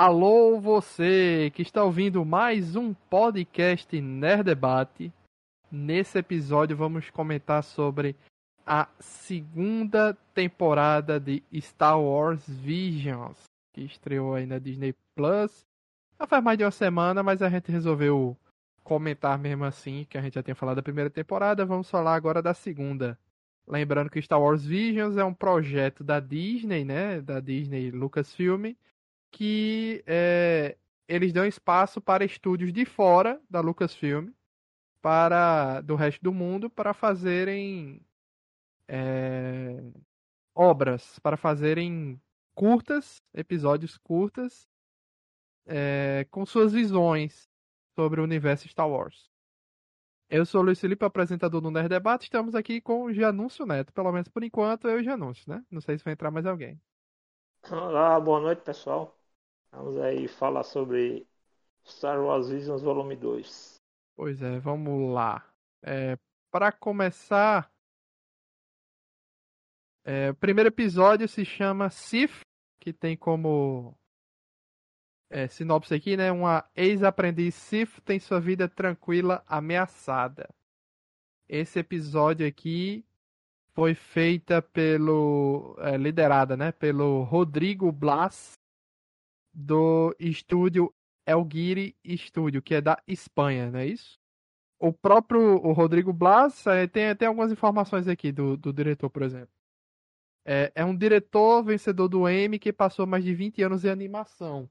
Alô, você que está ouvindo mais um podcast Nerd Debate. Nesse episódio vamos comentar sobre a segunda temporada de Star Wars Visions, que estreou aí na Disney Plus. Já faz mais de uma semana, mas a gente resolveu comentar mesmo assim, que a gente já tinha falado da primeira temporada, vamos falar agora da segunda. Lembrando que Star Wars Visions é um projeto da Disney, né, da Disney Lucasfilm, que é, eles dão espaço para estúdios de fora da Lucasfilm, para do resto do mundo, para fazerem é, obras, para fazerem curtas, episódios curtas, é, com suas visões sobre o universo Star Wars. Eu sou o Luiz Felipe, apresentador do Nerd Debate. Estamos aqui com o Janúncio Neto. Pelo menos por enquanto, eu e o Janúncio, né? Não sei se vai entrar mais alguém. Olá, boa noite, pessoal. Vamos aí falar sobre Star Wars Visions Volume 2. Pois é, vamos lá. É, Para começar, é, o primeiro episódio se chama Sif, que tem como é, sinopse aqui, né? Uma ex-aprendiz Sif tem sua vida tranquila ameaçada. Esse episódio aqui foi feita pelo é, liderada, né? Pelo Rodrigo Blas do estúdio Elguiri Studio, que é da Espanha, não é isso? O próprio o Rodrigo Blas é, tem, tem algumas informações aqui do, do diretor, por exemplo. É, é um diretor vencedor do Emmy que passou mais de 20 anos em animação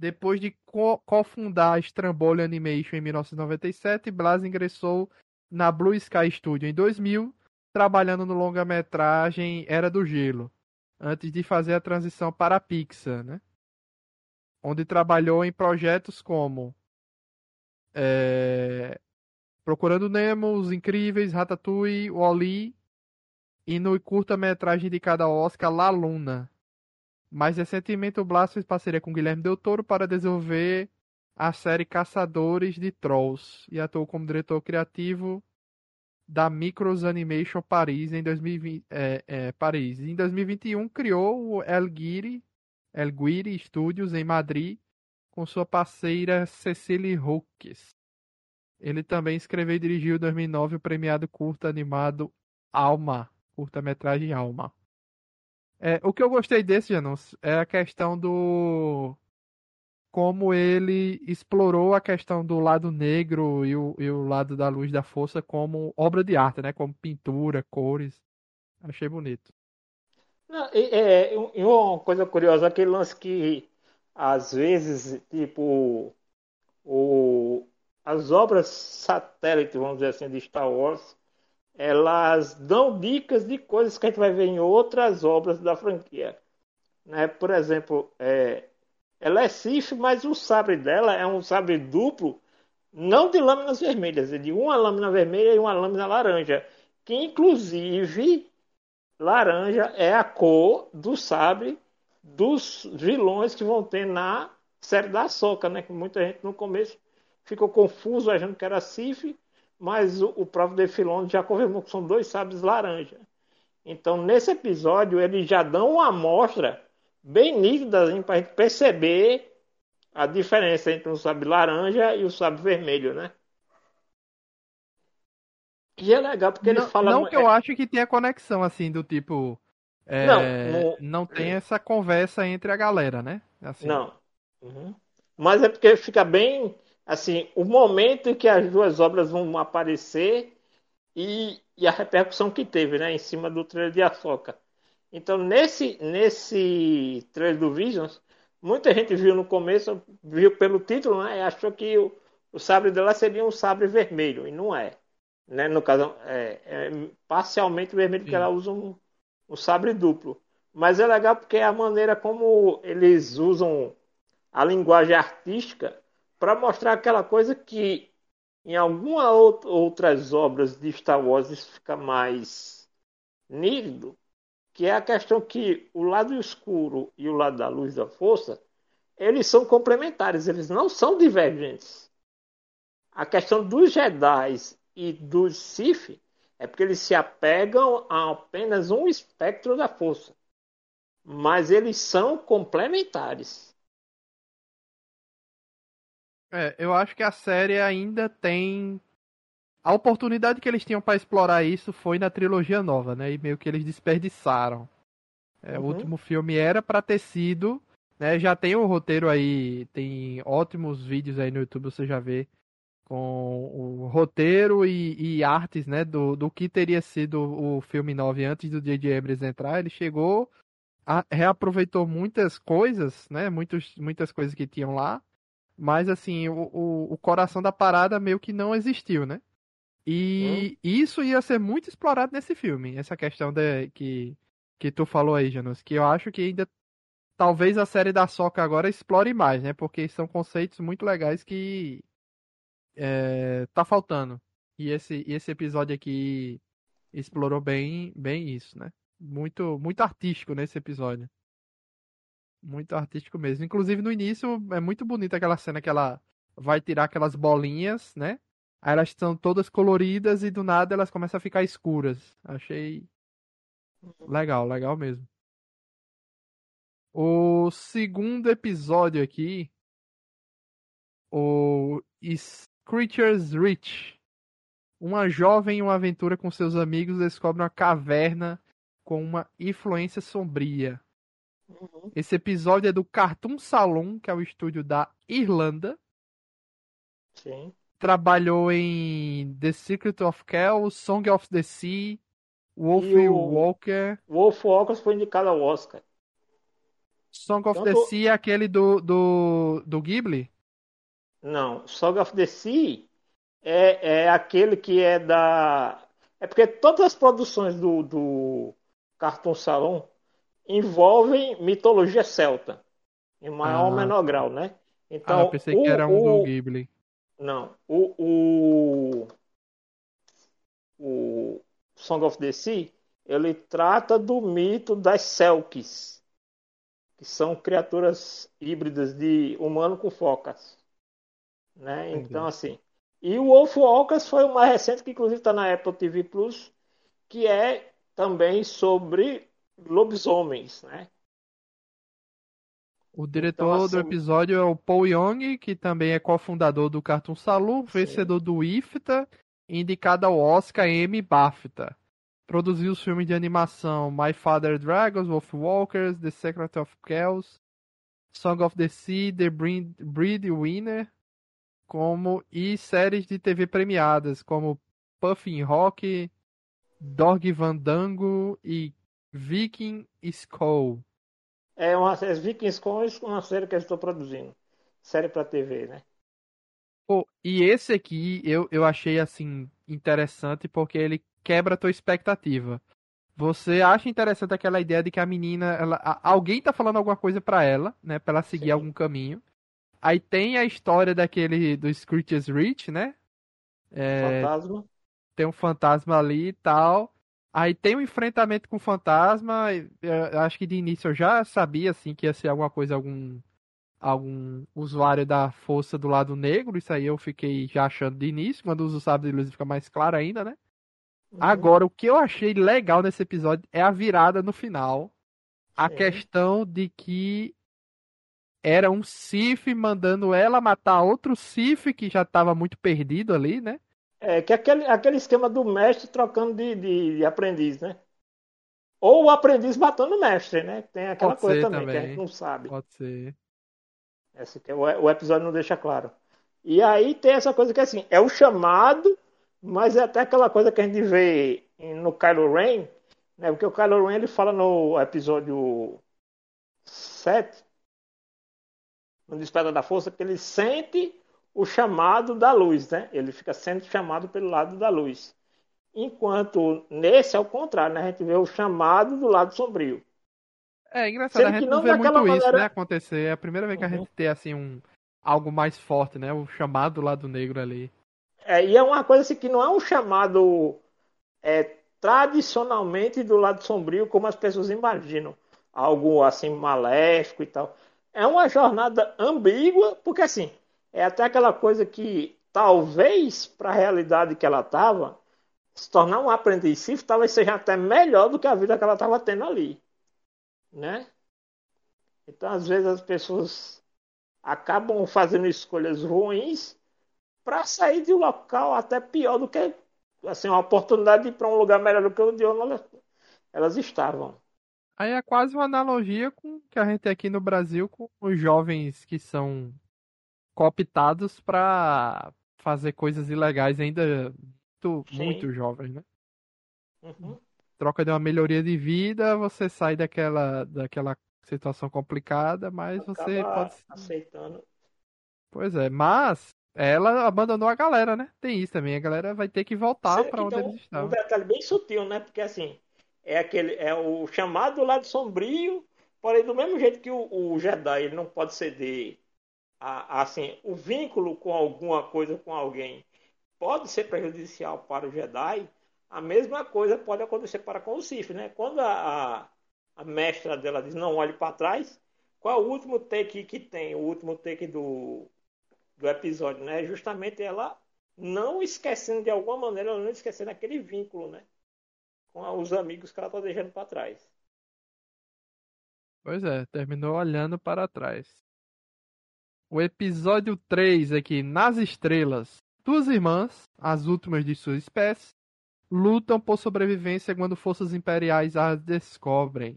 depois de cofundar a Strambole Animation em 1997, Blas ingressou na Blue Sky Studio em 2000, trabalhando no longa-metragem Era do Gelo, antes de fazer a transição para a Pixar, né? Onde trabalhou em projetos como é... Procurando Nemo, Os Incríveis, Ratatouille, Wall-E e no curta-metragem de cada Oscar La Luna, mais recentemente, o Blas fez parceria com Guilherme Del Toro para desenvolver a série Caçadores de Trolls e atuou como diretor criativo da Micros Animation Paris em 2020, é, é, Paris. Em 2021 criou o El Guiri, El Guiri Studios em Madrid com sua parceira Cecily Hooks. Ele também escreveu e dirigiu em 2009 o premiado curta animado Alma, curta-metragem Alma. É, o que eu gostei desse, Janus, é a questão do. Como ele explorou a questão do lado negro e o, e o lado da luz da força como obra de arte, né? Como pintura, cores. Achei bonito. É, é, uma coisa curiosa, aquele lance que às vezes, tipo, o, as obras satélite, vamos dizer assim, de Star Wars, elas dão dicas de coisas que a gente vai ver em outras obras da franquia. Né? Por exemplo, é, ela é Sif, mas o sabre dela é um sabre duplo, não de lâminas vermelhas, é de uma lâmina vermelha e uma lâmina laranja, que inclusive laranja é a cor do sabre dos vilões que vão ter na série da Soca, né? Que muita gente no começo ficou confuso achando que era Sif mas o, próprio Defilon já confirmou que são dois sabres laranja. Então, nesse episódio, eles já dão uma amostra bem nítida para a gente perceber a diferença entre o sabre laranja e o sabre vermelho, né? E é legal porque não, ele fala. Não que eu é... acho que tenha conexão assim do tipo. É, não, no... não tem essa conversa entre a galera, né? Assim. Não. Uhum. Mas é porque fica bem assim, o momento em que as duas obras vão aparecer e, e a repercussão que teve, né, em cima do trailer de Ahsoka. Então, nesse, nesse trailer do Visions, muita gente viu no começo, viu pelo título, né, e achou que o, o sabre dela seria um sabre vermelho, e não é. Né? No caso, é, é parcialmente vermelho, porque ela usa um, um sabre duplo. Mas é legal porque é a maneira como eles usam a linguagem artística para mostrar aquela coisa que em algumas outras obras de Star Wars isso fica mais nítido, que é a questão que o lado escuro e o lado da luz da força, eles são complementares, eles não são divergentes. A questão dos Jedi e dos Sith é porque eles se apegam a apenas um espectro da força. Mas eles são complementares. É, eu acho que a série ainda tem. A oportunidade que eles tinham para explorar isso foi na trilogia nova, né? E meio que eles desperdiçaram. É, uhum. O último filme era para ter sido. Né? Já tem o roteiro aí, tem ótimos vídeos aí no YouTube, você já vê. Com o roteiro e, e artes, né? Do, do que teria sido o filme 9 antes do J.J. Abrams entrar. Ele chegou, a, reaproveitou muitas coisas, né? Muitos, muitas coisas que tinham lá. Mas assim, o, o, o coração da parada meio que não existiu, né? E hum. isso ia ser muito explorado nesse filme. Essa questão de, que que tu falou aí, Janus, que eu acho que ainda talvez a série da Soca agora explore mais, né? Porque são conceitos muito legais que é, tá faltando. E esse, esse episódio aqui explorou bem, bem isso, né? Muito, muito artístico nesse episódio. Muito artístico mesmo. Inclusive no início é muito bonita aquela cena que ela vai tirar aquelas bolinhas, né? Aí elas estão todas coloridas e do nada elas começam a ficar escuras. Achei Legal, legal mesmo. O segundo episódio aqui, o Creatures Rich. Uma jovem em uma aventura com seus amigos descobre uma caverna com uma influência sombria. Uhum. Esse episódio é do Cartoon Salon, que é o estúdio da Irlanda. Sim. Trabalhou em The Secret of Kells, Song of the Sea, Wolf o Walker. Wolf Walker foi indicado ao Oscar. Song of Tanto... the Sea é aquele do, do, do Ghibli? Não, Song of the Sea é, é aquele que é da. É porque todas as produções do, do Cartoon Salon envolvem mitologia celta, em maior ah, ou menor grau, né? Então, ah, eu pensei o, que era um o... do Ghibli. Não, o, o, o, Song of the Sea, ele trata do mito das Selkies, que são criaturas híbridas de humano com focas. Né? Então, assim. E o Wolf Walkers foi o mais recente, que inclusive está na Apple TV Plus, que é também sobre lobisomens, né? O diretor então, assim... do episódio é o Paul Young, que também é cofundador do Cartoon Saloon, vencedor do IFTA indicada ao Oscar Emmy BAFTA. Produziu os filmes de animação My Father Dragons, Wolf Walkers, The Secret of Kells, Song of the Sea, The Breed Winner, como e séries de TV premiadas como Puffin Rock, Dog Vandango e Viking Skull. É uma Viking Skull é uma série que eu estou produzindo, série para TV, né? Pô, e esse aqui eu, eu achei assim interessante porque ele quebra a tua expectativa. Você acha interessante aquela ideia de que a menina, ela, alguém tá falando alguma coisa para ela, né, para ela seguir Sim. algum caminho. Aí tem a história daquele do Screeches Rich, né? É, fantasma. Tem um fantasma ali e tal. Aí tem um enfrentamento com o fantasma. Eu acho que de início eu já sabia assim que ia ser alguma coisa, algum algum usuário da força do lado negro. Isso aí eu fiquei já achando de início. Quando usa o sábio de luz fica mais claro ainda, né? Uhum. Agora, o que eu achei legal nesse episódio é a virada no final. A Sim. questão de que era um Sif mandando ela matar outro Sif que já estava muito perdido ali, né? É, que aquele, aquele esquema do mestre trocando de, de, de aprendiz, né? Ou o aprendiz matando o mestre, né? Tem aquela Pode coisa também, também, que a gente não sabe. Pode ser. Esse, o, o episódio não deixa claro. E aí tem essa coisa que assim, é o chamado, mas é até aquela coisa que a gente vê no Kylo Ren, né? Porque o Kylo Ren ele fala no episódio 7, no Despertar da Força, que ele sente o chamado da luz, né? Ele fica sendo chamado pelo lado da luz. Enquanto nesse é o contrário, né? A gente vê o chamado do lado sombrio. É engraçado, a gente não, vê muito maneira... isso, né, acontecer. É a primeira vez que a uhum. gente tem, assim, um algo mais forte, né? O chamado do lado negro ali. É, e é uma coisa assim que não é um chamado é, tradicionalmente do lado sombrio, como as pessoas imaginam. Algo, assim, maléfico e tal. É uma jornada ambígua, porque, assim, é até aquela coisa que, talvez, para a realidade que ela estava, se tornar um aprendiz talvez seja até melhor do que a vida que ela estava tendo ali né? Então, às vezes, as pessoas acabam fazendo escolhas ruins para sair de um local até pior do que assim, uma oportunidade de ir para um lugar melhor do que o de onde elas estavam. Aí é quase uma analogia com o que a gente tem aqui no Brasil com os jovens que são cooptados para fazer coisas ilegais ainda muito, muito jovens, né? Uhum. Troca de uma melhoria de vida, você sai daquela, daquela situação complicada, mas Acaba você pode. aceitando. Pois é, mas ela abandonou a galera, né? Tem isso também. A galera vai ter que voltar para onde tem eles um, um estavam. detalhe bem sutil, né? Porque assim, é aquele é o chamado lado sombrio, porém do mesmo jeito que o, o Jedi ele não pode ceder a, a, assim, o vínculo com alguma coisa com alguém pode ser prejudicial para o Jedi, a mesma coisa pode acontecer para com o Sith, né? Quando a, a, a mestra dela diz não olhe para trás, qual é o último take que tem? O último take do, do episódio, né? Justamente ela não esquecendo de alguma maneira, ela não esquecendo aquele vínculo, né? Com os amigos que ela está deixando para trás. Pois é, terminou olhando para trás. O episódio 3 aqui, Nas Estrelas. Duas irmãs, as últimas de sua espécie, lutam por sobrevivência quando forças imperiais as descobrem.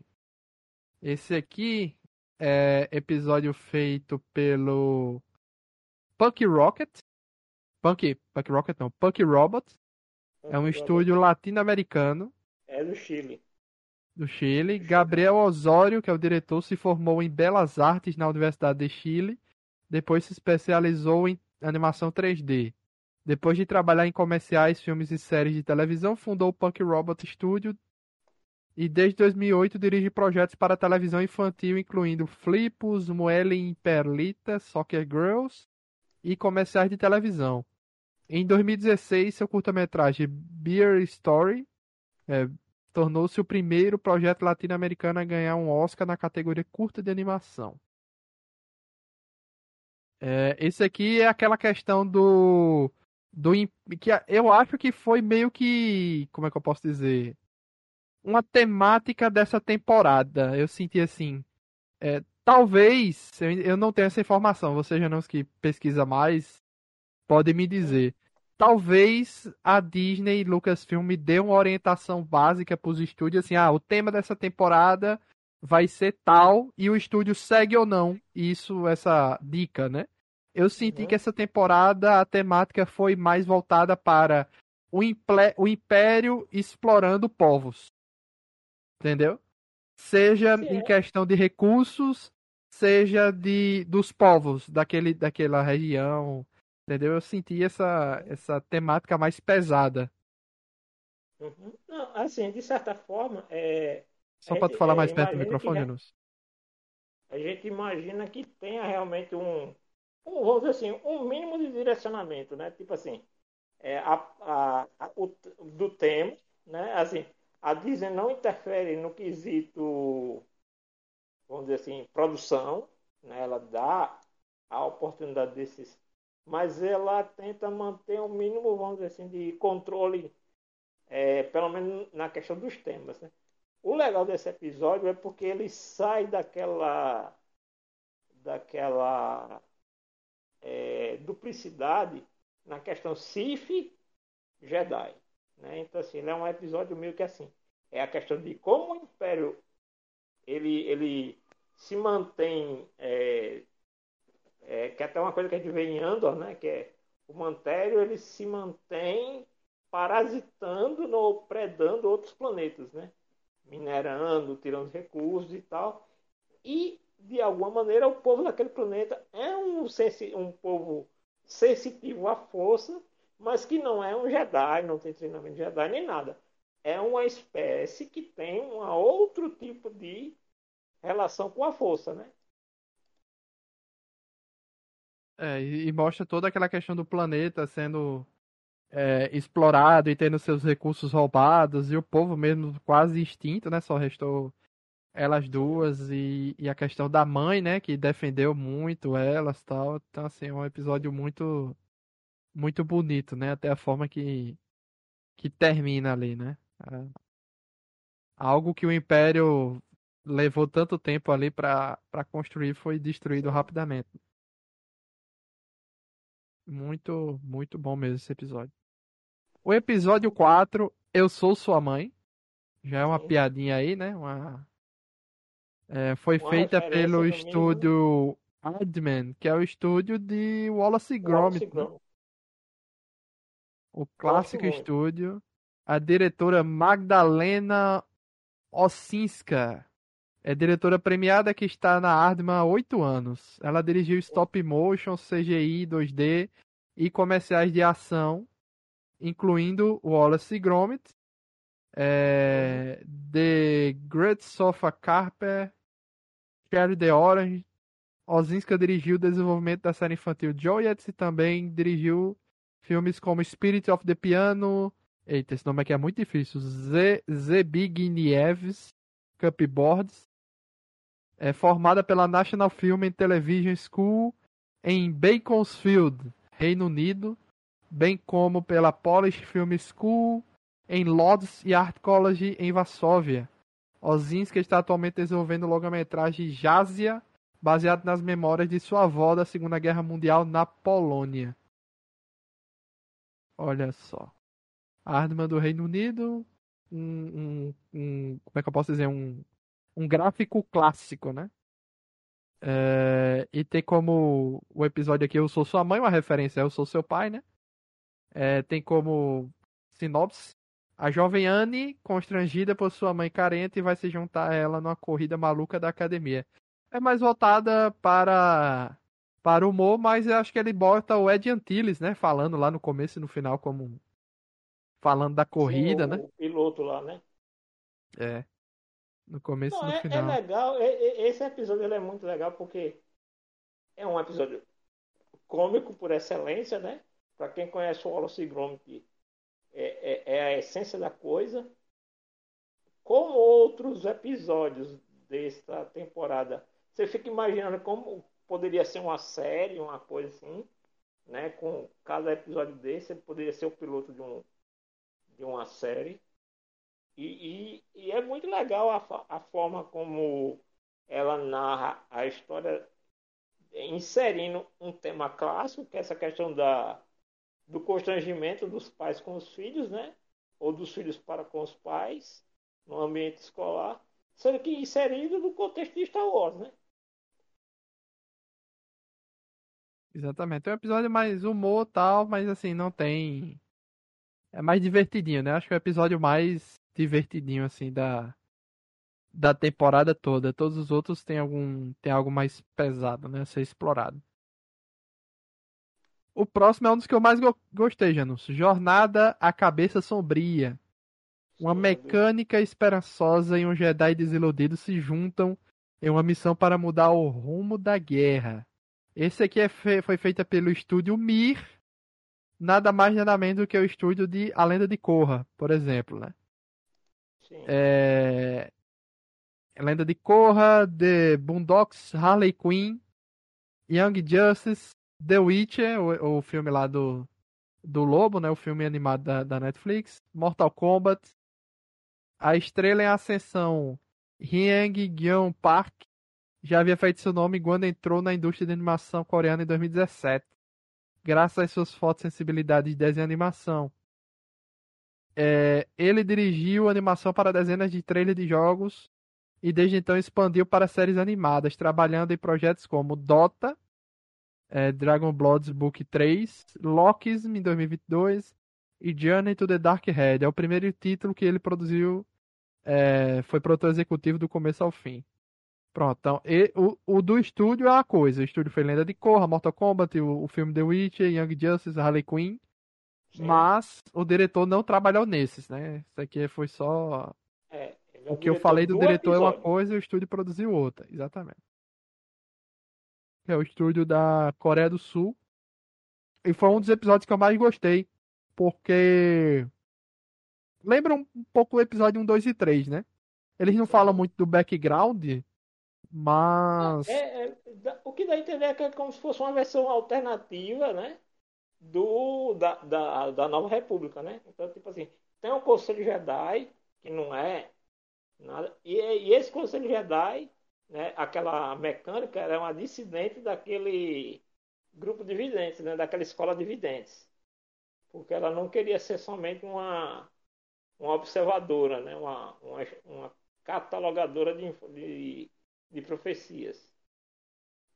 Esse aqui é episódio feito pelo Punk Rocket. Punk, Punk Rocket não, Punk Robot. É um estúdio latino-americano É do Chile. do Chile. Gabriel Osório, que é o diretor, se formou em Belas Artes na Universidade de Chile. Depois se especializou em animação 3D. Depois de trabalhar em comerciais, filmes e séries de televisão, fundou o Punk Robot Studio e desde 2008 dirige projetos para televisão infantil, incluindo Flipos, Muelle em Perlita, Soccer Girls e comerciais de televisão. Em 2016, seu curta-metragem Beer Story é, tornou-se o primeiro projeto latino-americano a ganhar um Oscar na categoria curta de animação. É, esse aqui é aquela questão do, do que eu acho que foi meio que, como é que eu posso dizer, uma temática dessa temporada. Eu senti assim, é, talvez eu, não tenho essa informação. Você já não que pesquisa mais, pode me dizer. Talvez a Disney e Lucasfilm dê uma orientação básica para os estúdios, assim, ah, o tema dessa temporada vai ser tal e o estúdio segue ou não isso, essa dica, né? Eu senti Uhum. que essa temporada a temática foi mais voltada para o, o Império explorando povos. Entendeu? Seja Sim, em é. questão de recursos, seja de dos povos daquele, daquela região. Entendeu? Eu senti essa, essa temática mais pesada. Uhum. Não, assim, de certa forma, é, Só A para tu falar é, mais perto do que microfone, já- Janus. a gente imagina que tenha realmente um, um, vamos dizer assim, um mínimo de direcionamento, né? Tipo assim, é, a, a, a- o, do tema, né? Assim, a Disney não interfere no quesito, vamos dizer assim, produção, né? Ela dá a oportunidade desses, mas ela tenta manter o mínimo, vamos dizer assim, de controle, é, pelo menos na questão dos temas, né? O legal desse episódio é porque ele sai daquela daquela é, duplicidade na questão Sif Jedi, né? Então assim, ele é um episódio meio que assim, é a questão de como o Império ele ele se mantém é, é, que é até uma coisa que a gente vê em Andor, né? Que é o Mantério ele se mantém parasitando ou predando outros planetas, né? minerando, tirando recursos e tal. E, de alguma maneira, o povo daquele planeta é um, um povo sensitivo à força, mas que não é um Jedi, não tem treinamento de Jedi nem nada. É uma espécie que tem um outro tipo de relação com a força, né? É, e, mostra toda aquela questão do planeta sendo é, explorado e tendo seus recursos roubados, e o povo mesmo quase extinto, né? Só restou elas duas e, e a questão da mãe, né? Que defendeu muito elas tal. Então, assim, é um episódio muito, muito bonito, né? Até a forma que, que termina ali, né? É, algo que o Império levou tanto tempo ali para construir foi destruído rapidamente. Muito, muito bom mesmo esse episódio. O episódio 4, Eu Sou Sua Mãe. Já é uma Sim. piadinha aí, né? Uma... É, foi Uma feita pelo também, estúdio Adman, que é o estúdio de Wallace Wallace Gromit, né? Gromit. o clássico estúdio. A diretora Magdalena Ossinska é diretora premiada que está na Ardman há oito anos. Ela dirigiu stop motion, CGI, 2D e comerciais de ação, incluindo Wallace e Gromit, é, The Great Sofa Carper, Cherry the Orange. Ozinska dirigiu o desenvolvimento da série infantil Joyets e também dirigiu filmes como Spirit of the Piano. Eita, esse nome aqui é muito difícil. Zebigniews Cupboards. É formada pela National Film and Television School em Beaconsfield, Reino Unido, bem como pela Polish Film School em Lodz e Art College em Varsóvia. Ozinska está atualmente desenvolvendo o longa-metragem Jazia, baseado nas memórias de sua avó da Segunda Guerra Mundial na Polônia. Olha só. Ardman do Reino Unido, um, um, um- como é que eu posso dizer, um, um gráfico clássico, né? É, e tem como o episódio aqui Eu Sou Sua Mãe, uma referência Eu Sou Seu Pai, né? É, tem como sinopse a jovem Anne, constrangida por sua mãe carente, vai se juntar a ela numa corrida maluca da academia. É mais voltada para para o humor, mas eu acho que ele bota o Ed Antilles, né? Falando lá no começo e no final como falando da corrida, Sim, o, né? o piloto lá, né? É. No começo e Não, no é, é final. legal. e- e- Esse episódio é muito legal porque é um episódio cômico por excelência, né? Para quem conhece o Wallace Gromit, é, é, é a essência da coisa. Como outros episódios desta temporada, você fica imaginando como poderia ser uma série, uma coisa assim, né? Com cada episódio desse, poderia ser o piloto de, um, de uma série. E, e, e é muito legal a, a forma como ela narra a história, inserindo um tema clássico, que é essa questão da, do constrangimento dos pais com os filhos, né? Ou dos filhos para com os pais, no ambiente escolar, sendo que inserido no contexto de Star Wars, né? Exatamente. É um episódio mais humor tal, mas assim, não tem. É mais divertidinho, né? Acho que é o episódio mais divertidinho, assim, da, da temporada toda. Todos os outros têm algum. tem algo mais pesado, né? A ser explorado. O próximo é um dos que eu mais go- gostei, Janus. Jornada à Cabeça Sombria. Uma mecânica esperançosa e um Jedi desiludido se juntam em uma missão para mudar o rumo da guerra. Esse aqui é fe- foi feita pelo estúdio Mir, nada mais nada menos do que o estúdio de A Lenda de Korra, por exemplo, né? É... A Lenda de Korra, The Boondocks, Harley Quinn, Young Justice, The Witcher, o, o filme lá do, do Lobo, né? O filme animado da, da Netflix, Mortal Kombat, A Estrela em Ascensão, Hyang Gyeong Park, já havia feito seu nome quando entrou na indústria de animação coreana em 2017, graças às suas fotos sensibilidade de desenho e animação. É, ele dirigiu animação para dezenas de trailers de jogos e desde então expandiu para séries animadas, trabalhando em projetos como Dota, é, Dragon Bloods Book 3, Lockism em 2022 e Journey to the Dark Head. É o primeiro título que ele produziu, é, foi produtor executivo do começo ao fim. Pronto, então, e, o, o do estúdio é uma coisa. O estúdio foi Lenda de Korra, Mortal Kombat, o, o filme The Witcher, Young Justice, Harley Quinn. Sim. Mas o diretor não trabalhou nesses, né? Isso aqui foi só. É, é O que eu falei do diretor é uma episódio. coisa e o estúdio produziu outra. Exatamente. É o estúdio da Coreia do Sul. E foi um dos episódios que eu mais gostei. Porque. Lembra um pouco o episódio 1, 2 e 3, né? Eles não falam muito do background, mas. É, é, o que dá a entender é que é como se fosse uma versão alternativa, né? Do, da, da, da Nova República, né? Então, tipo assim, tem o Conselho Jedi, que não é nada. E, e esse Conselho Jedi, né? Aquela mecânica, era uma dissidente daquele grupo de videntes, né, daquela escola de videntes. Porque ela não queria ser somente uma, uma observadora, né, uma, uma, uma catalogadora de, de, de profecias.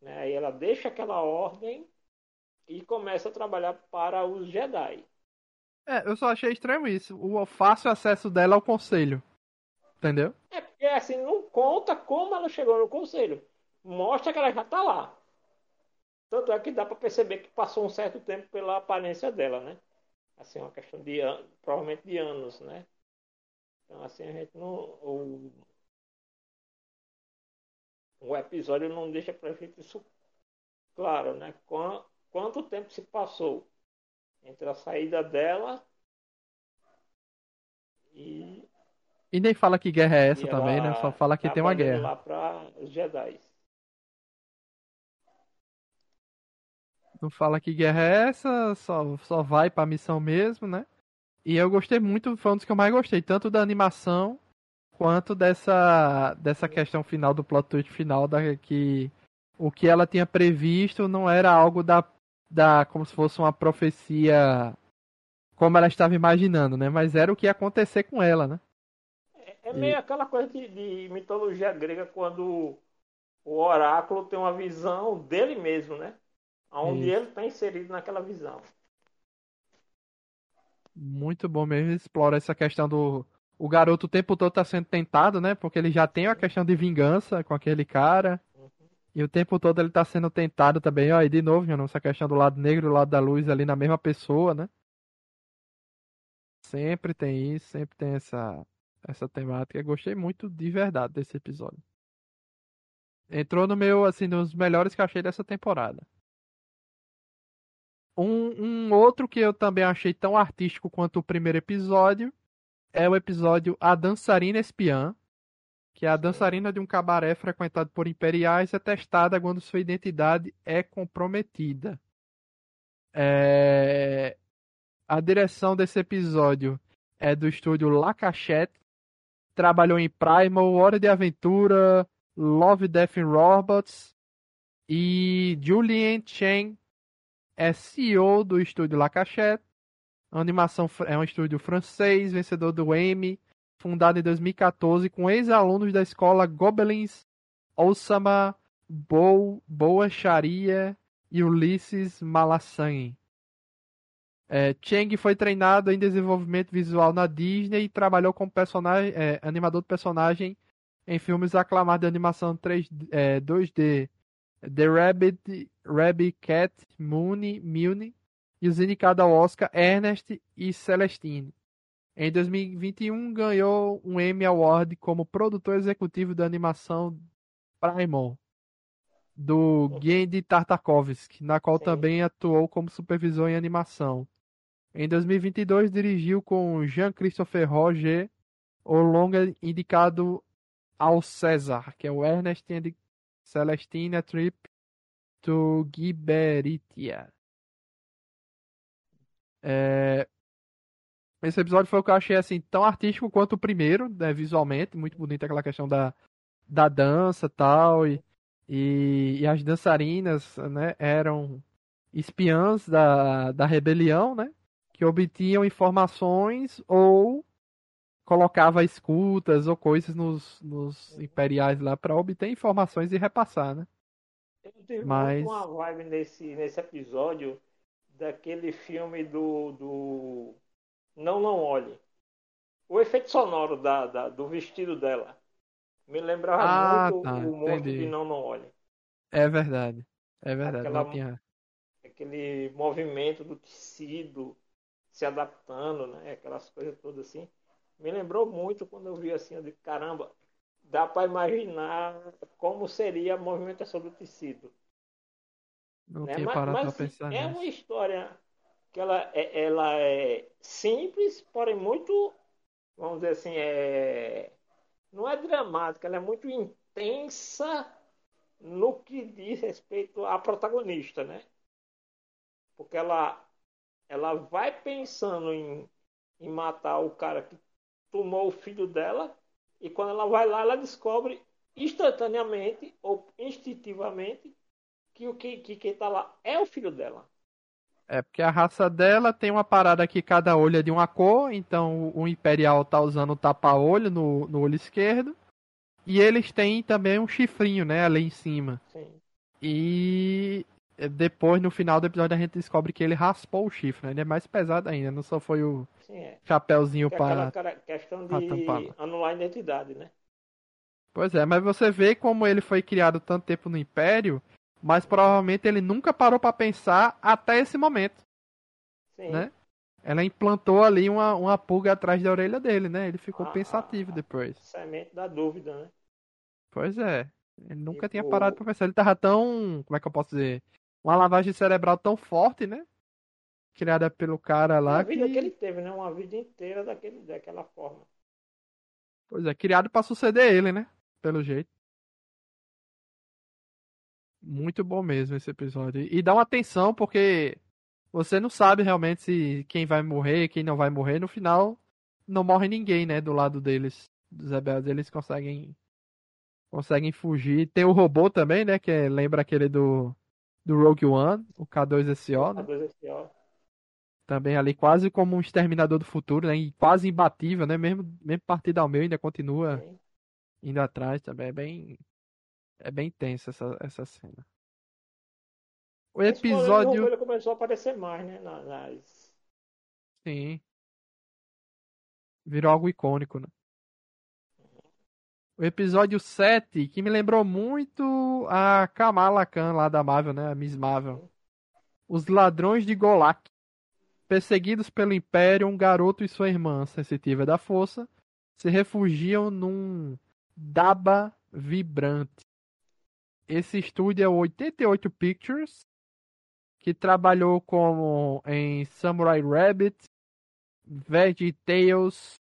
Né? Aí ela deixa aquela ordem e começa a trabalhar para os Jedi. É, eu só achei estranho isso, o fácil acesso dela ao conselho. Entendeu? É, porque assim, não conta como ela chegou no conselho. Mostra que ela já tá lá. Tanto é que dá para perceber que passou um certo tempo pela aparência dela, né? Assim, uma questão de provavelmente de anos, né? Então, assim, a gente não. O, o episódio não deixa pra gente isso claro, né? Quanto tempo se passou entre a saída dela e. E nem fala que guerra é essa também, né? Só fala que tem uma guerra. lá para os Jedi. Não fala que guerra é essa, só, só vai pra missão mesmo, né? E eu gostei muito, foi um dos que eu mais gostei, tanto da animação quanto dessa, dessa questão final do plot twist final da que o que ela tinha previsto não era algo da, da como se fosse uma profecia como ela estava imaginando, né? Mas era o que ia acontecer com ela, né? É, é meio e... aquela coisa de, de mitologia grega quando o oráculo tem uma visão dele mesmo, né? onde Isso. ele está inserido naquela visão. Muito bom mesmo, explora essa questão do. O garoto o tempo todo está sendo tentado, né? Porque ele já tem a questão de vingança com aquele cara. E o tempo todo ele está sendo tentado também. Ó, de novo, já essa questão do lado negro e do lado da luz ali na mesma pessoa, né? Sempre tem isso, sempre tem essa, essa temática. Gostei muito de verdade desse episódio. Entrou no meu, assim, nos melhores que achei dessa temporada. Um, um outro que eu também achei tão artístico quanto o primeiro episódio é o episódio A Dançarina Espiã, que a dançarina de um cabaré frequentado por imperiais é testada quando sua identidade é comprometida. É... A direção desse episódio é do estúdio La Cachette, trabalhou em Primal, Hora de Aventura, Love, Death and Robots e Julian Chen é CEO do estúdio La Cachette. A animação é um estúdio francês, vencedor do Emmy, fundado em 2014 com ex-alunos da escola Gobelins Osama Bo, Boa Sharia e Ulisses Malassane. É, Cheng foi treinado em desenvolvimento visual na Disney e trabalhou como personagem, é, animador de personagem em filmes aclamados de animação 3, é, 2D The Rabbit, Rabbit Cat, Mooney, Milne e os indicados ao Oscar Ernest e Celestine. Em 2021 ganhou um Emmy Award como produtor executivo da animação Primal do Gendy Tartakovsky, na qual Sim. também atuou como supervisor em animação. Em 2022 dirigiu com Jean-Christopher Roger o longa indicado ao César, que é o Ernest Celestina Trip to Giberitia. É... Esse episódio foi o que eu achei assim tão artístico quanto o primeiro, né, visualmente, muito bonito aquela questão da, da dança tal e, e, e as dançarinas, né, eram espiãs da, da rebelião, né, que obtinham informações ou colocava escutas ou coisas nos, nos imperiais lá para obter informações e repassar, né? Eu tive Mas... uma vibe nesse, nesse episódio daquele filme do, do Não Não Olhe. O efeito sonoro da, da do vestido dela me lembrava ah, muito tá, o monstro de Não Não Olhe. É verdade. É verdade. Aquela, tinha... Aquele movimento do tecido se adaptando, né? Aquelas coisas todas assim me lembrou muito quando eu vi assim, eu disse, caramba, dá para imaginar como seria a movimentação do tecido. Não né? mas, mas pensar é nisso. uma história que ela é, ela é simples, porém muito, vamos dizer assim, é, não é dramática, ela é muito intensa no que diz respeito à protagonista, né? Porque ela, ela vai pensando em, em matar o cara que tomou o filho dela e quando ela vai lá, ela descobre instantaneamente ou instintivamente que o que, que quem tá lá é o filho dela. É, porque a raça dela tem uma parada que cada olho é de uma cor, então o Imperial tá usando o tapa-olho no, no olho esquerdo. E eles têm também um chifrinho, né, ali em cima. Sim. E depois, no final do episódio, a gente descobre que ele raspou o chifre, né? Ele é mais pesado ainda, não só foi o Sim, é. chapéuzinho é para. aquela cara- questão de anular a identidade, né? Pois é, mas você vê como ele foi criado tanto tempo no Império, mas provavelmente ele nunca parou pra pensar até esse momento, Sim. né? Ela implantou ali uma, uma pulga atrás da orelha dele, né? Ele ficou Ah, pensativo depois. Semente da dúvida, né? Pois é. Ele nunca tinha Tipo- parado pra pensar. Ele tava tão. Como é que eu posso dizer? Uma lavagem cerebral tão forte, né? Criada pelo cara lá. a vida que... que ele teve, né? Uma vida inteira daquele, daquela forma. Pois é, criado pra suceder ele, né? Pelo jeito. Muito bom mesmo esse episódio. E dá uma atenção porque você não sabe realmente se quem vai morrer, quem não vai morrer. No final, não morre ninguém, né? Do lado deles. Dos rebeldes, eles conseguem. Conseguem fugir. Tem o robô também, né? Que é- lembra aquele do. Do Rogue One, o K2SO, A né? dois assim, ó. Também ali quase como um exterminador do futuro, né? E quase imbatível, né? Mesmo, mesmo partido ao meio, ainda continua Sim. indo atrás também. É bem. É bem tensa essa, essa cena. O episódio. Ele começou a aparecer mais, né? na- Nas... Sim. Virou algo icônico, né? O episódio 7, que me lembrou muito a Kamala Khan lá da Marvel, né? A Miss Marvel. Os ladrões de Golak. Perseguidos pelo Império, um garoto e sua irmã, sensitiva da força, se refugiam num Daba vibrante. Esse estúdio é o 88 Pictures, que trabalhou como em Samurai Rabbit, Veggie Tales,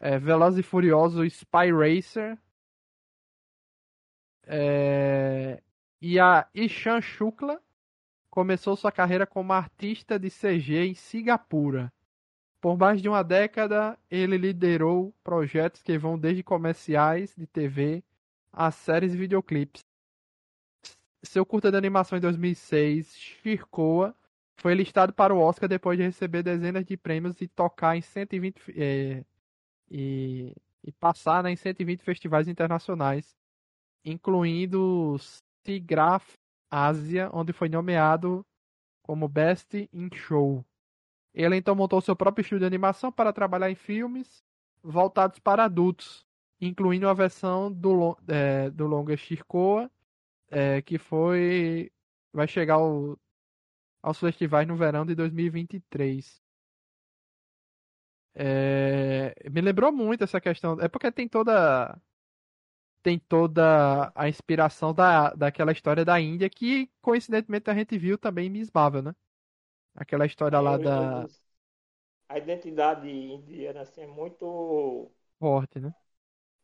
é, Velozes e Furioso Spy Racer, é, e a Ishan Shukla começou sua carreira como artista de CG em Singapura. Por mais de uma década, ele liderou projetos que vão desde comerciais de TV a séries e videoclipes. Seu curta de animação em 2006, Shirkoa, foi listado para o Oscar depois de receber dezenas de prêmios e tocar em 120 fi- eh, e, e passar né, em 120 festivais internacionais, incluindo SIGGRAPH Ásia, onde foi nomeado como Best in Show. Ele então montou seu próprio estúdio de animação para trabalhar em filmes voltados para adultos, incluindo a versão do, eh, do longa Shirkoa, eh, que foi vai chegar ao, aos festivais no verão de 2023. É, me lembrou muito essa questão. É porque tem toda tem toda a inspiração da, daquela história da Índia que coincidentemente a gente viu também em Miss Marvel, né? Aquela história lá Os- da A identidade indiana assim, é muito, Forte, né?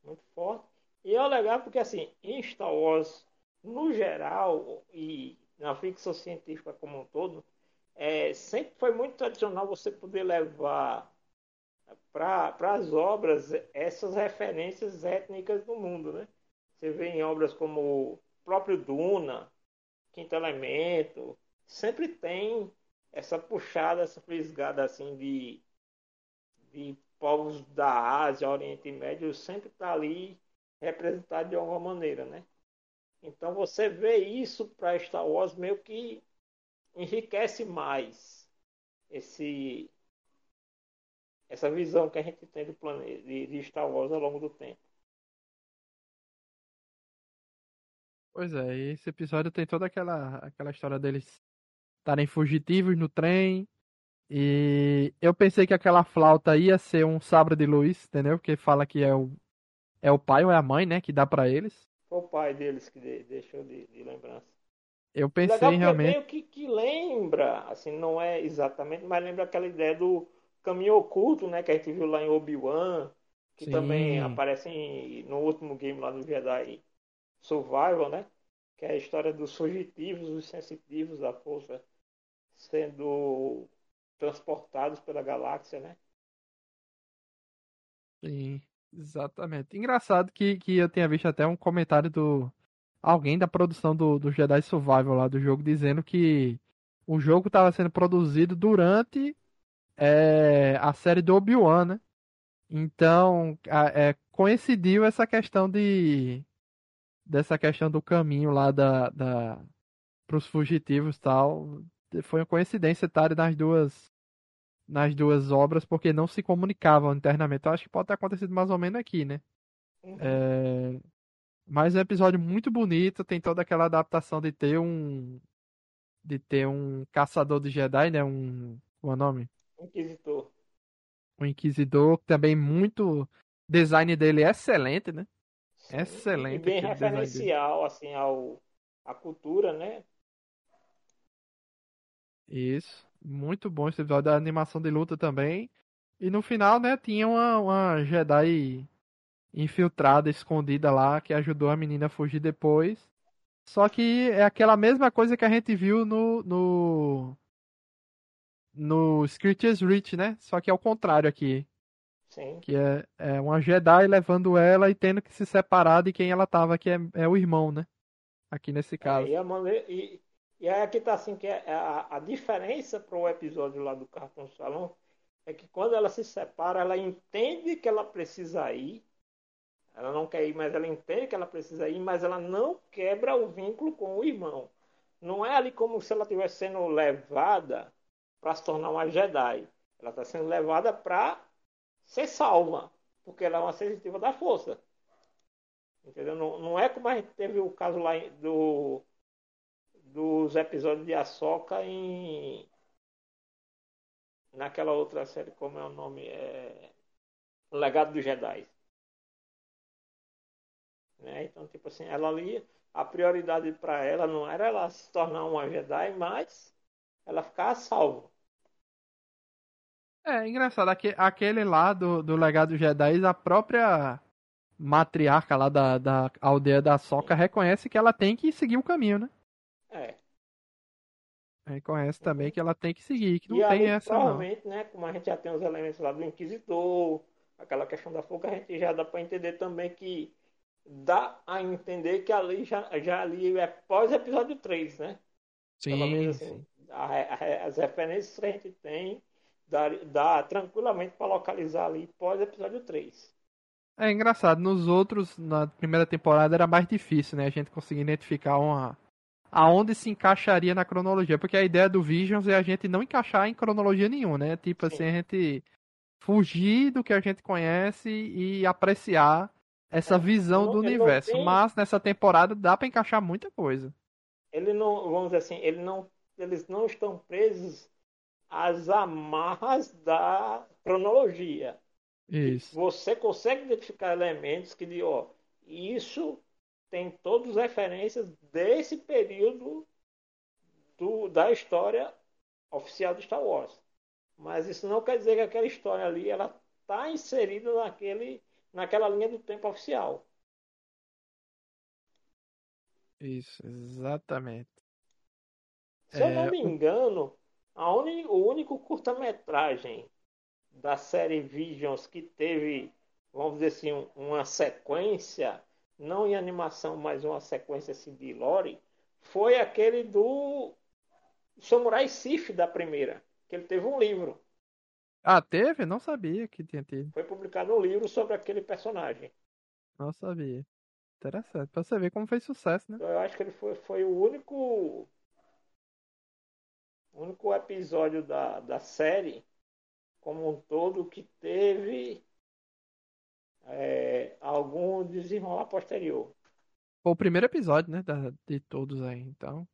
muito forte. E é legal porque, assim, em Star Wars, no geral, e na ficção científica como um todo, é, sempre foi muito tradicional você poder levar para as obras essas referências étnicas do mundo, né? Você vê em obras como o próprio Duna, Quinto Elemento, sempre tem essa puxada, essa fisgada assim de, de povos da Ásia, Oriente Médio, sempre está ali representado de alguma maneira, né? Então você vê isso para Star Wars meio que enriquece mais esse essa visão que a gente tem do planeta de, Star Wars ao longo do tempo. Pois é, esse episódio tem toda aquela, aquela história deles estarem fugitivos no trem. E eu pensei que aquela flauta ia ser um sabre de luz, entendeu? Porque fala que é o, é o pai ou é a mãe, né? Que dá pra eles. Foi o pai deles que de- deixou de, de lembrança. Eu Legal pensei porque realmente. meio que, que lembra, assim, não é exatamente, mas lembra aquela ideia do caminho oculto, né? Que a gente viu lá em Obi-Wan, que Sim. também aparece em- no último game lá no Jedi Survival, né? Que é a história dos fugitivos, os sensitivos da força sendo transportados pela galáxia, né? Sim, exatamente. Engraçado que, que eu tinha visto até um comentário do, alguém da produção do, do Jedi Survival lá do jogo dizendo que o jogo estava sendo produzido durante é, a série do Obi-Wan, né? Então, é, coincidiu essa questão de dessa questão do caminho lá da, da para os fugitivos tal foi uma coincidência estar nas duas nas duas obras porque não se comunicavam internamente. Eu acho que pode ter acontecido mais ou menos aqui, né? Uhum. É... Mas é um episódio muito bonito, tem toda aquela adaptação de ter um de ter um caçador de Jedi, né? Um qual é o nome? Inquisitor. Um inquisidor também muito design dele é excelente, né? Sim, excelente. E bem referencial assim ao a cultura, né? Isso. Muito bom esse episódio da animação de luta também. E no final, né, tinha uma, uma Jedi infiltrada, escondida lá, que ajudou a menina a fugir depois. Só que é aquela mesma coisa que a gente viu no. no. no Scriptures Reach, né? Só que é o contrário aqui. Sim. Que é, é uma Jedi levando ela e tendo que se separar de quem ela tava, que é, é o irmão, né? Aqui nesse caso. É, e, a maneira, e, e aí aqui tá assim que é, é a, a diferença para o episódio lá do Cartoon Salão é que quando ela se separa, ela entende que ela precisa ir. Ela não quer ir, mas ela entende que ela precisa ir, mas ela não quebra o vínculo com o irmão. Não é ali como se ela estivesse sendo levada para se tornar uma Jedi. Ela está sendo levada para ser salva, porque ela é uma sensitiva da força. Entendeu? Não, não é como a gente teve o caso lá do dos episódios de Ahsoka em naquela outra série, como é o nome? É o Legado dos Jedi. Né? Então, tipo assim, ela ali, a prioridade para ela não era ela se tornar uma Jedi, mas ela ficar salva. É, engraçado, aquele lá do, do Legado dos Jedi, a própria matriarca lá da, da aldeia da Soca reconhece que ela tem que seguir o caminho, né? É. Reconhece também que ela tem que seguir, que não e tem ali, essa provavelmente, né, como a gente já tem os elementos lá do Inquisitor, aquela questão da fogo, a gente já dá para entender também que dá a entender que ali já, já ali é pós episódio 3, né? Sim, assim, sim. A, a, as referências que a gente tem dá, dá tranquilamente para localizar ali pós episódio 3. É engraçado, nos outros, na primeira temporada era mais difícil, né? A gente conseguir identificar uma, aonde se encaixaria na cronologia. Porque a ideia do Visions é a gente não encaixar em cronologia nenhuma, né? Tipo Sim. assim, a gente fugir do que a gente conhece e apreciar essa é, visão não, do universo. Tem... Mas nessa temporada dá para encaixar muita coisa. Ele não, vamos dizer assim, ele não, eles não estão presos às amarras da cronologia. Isso. Você consegue identificar elementos que ó, isso tem todas as referências desse período do, da história oficial de Star Wars. Mas isso não quer dizer que aquela história ali ela está inserida naquele, naquela linha do tempo oficial. Isso, exatamente. Se é... eu não me engano, a uni, o único curta-metragem da série Visions que teve, vamos dizer assim, uma sequência não em animação, mas uma sequência assim de lore, foi aquele do Samurai Sif da primeira, que ele teve um livro. Ah, teve? Não sabia que tinha tido. Foi publicado um livro sobre aquele personagem. Não sabia. Interessante. Pra você ver como fez sucesso, né? Eu acho que ele foi, foi o único. único episódio da, da série como um todo que teve é, algum desenrolar posterior. Foi o primeiro episódio, né? Da, de todos aí, então.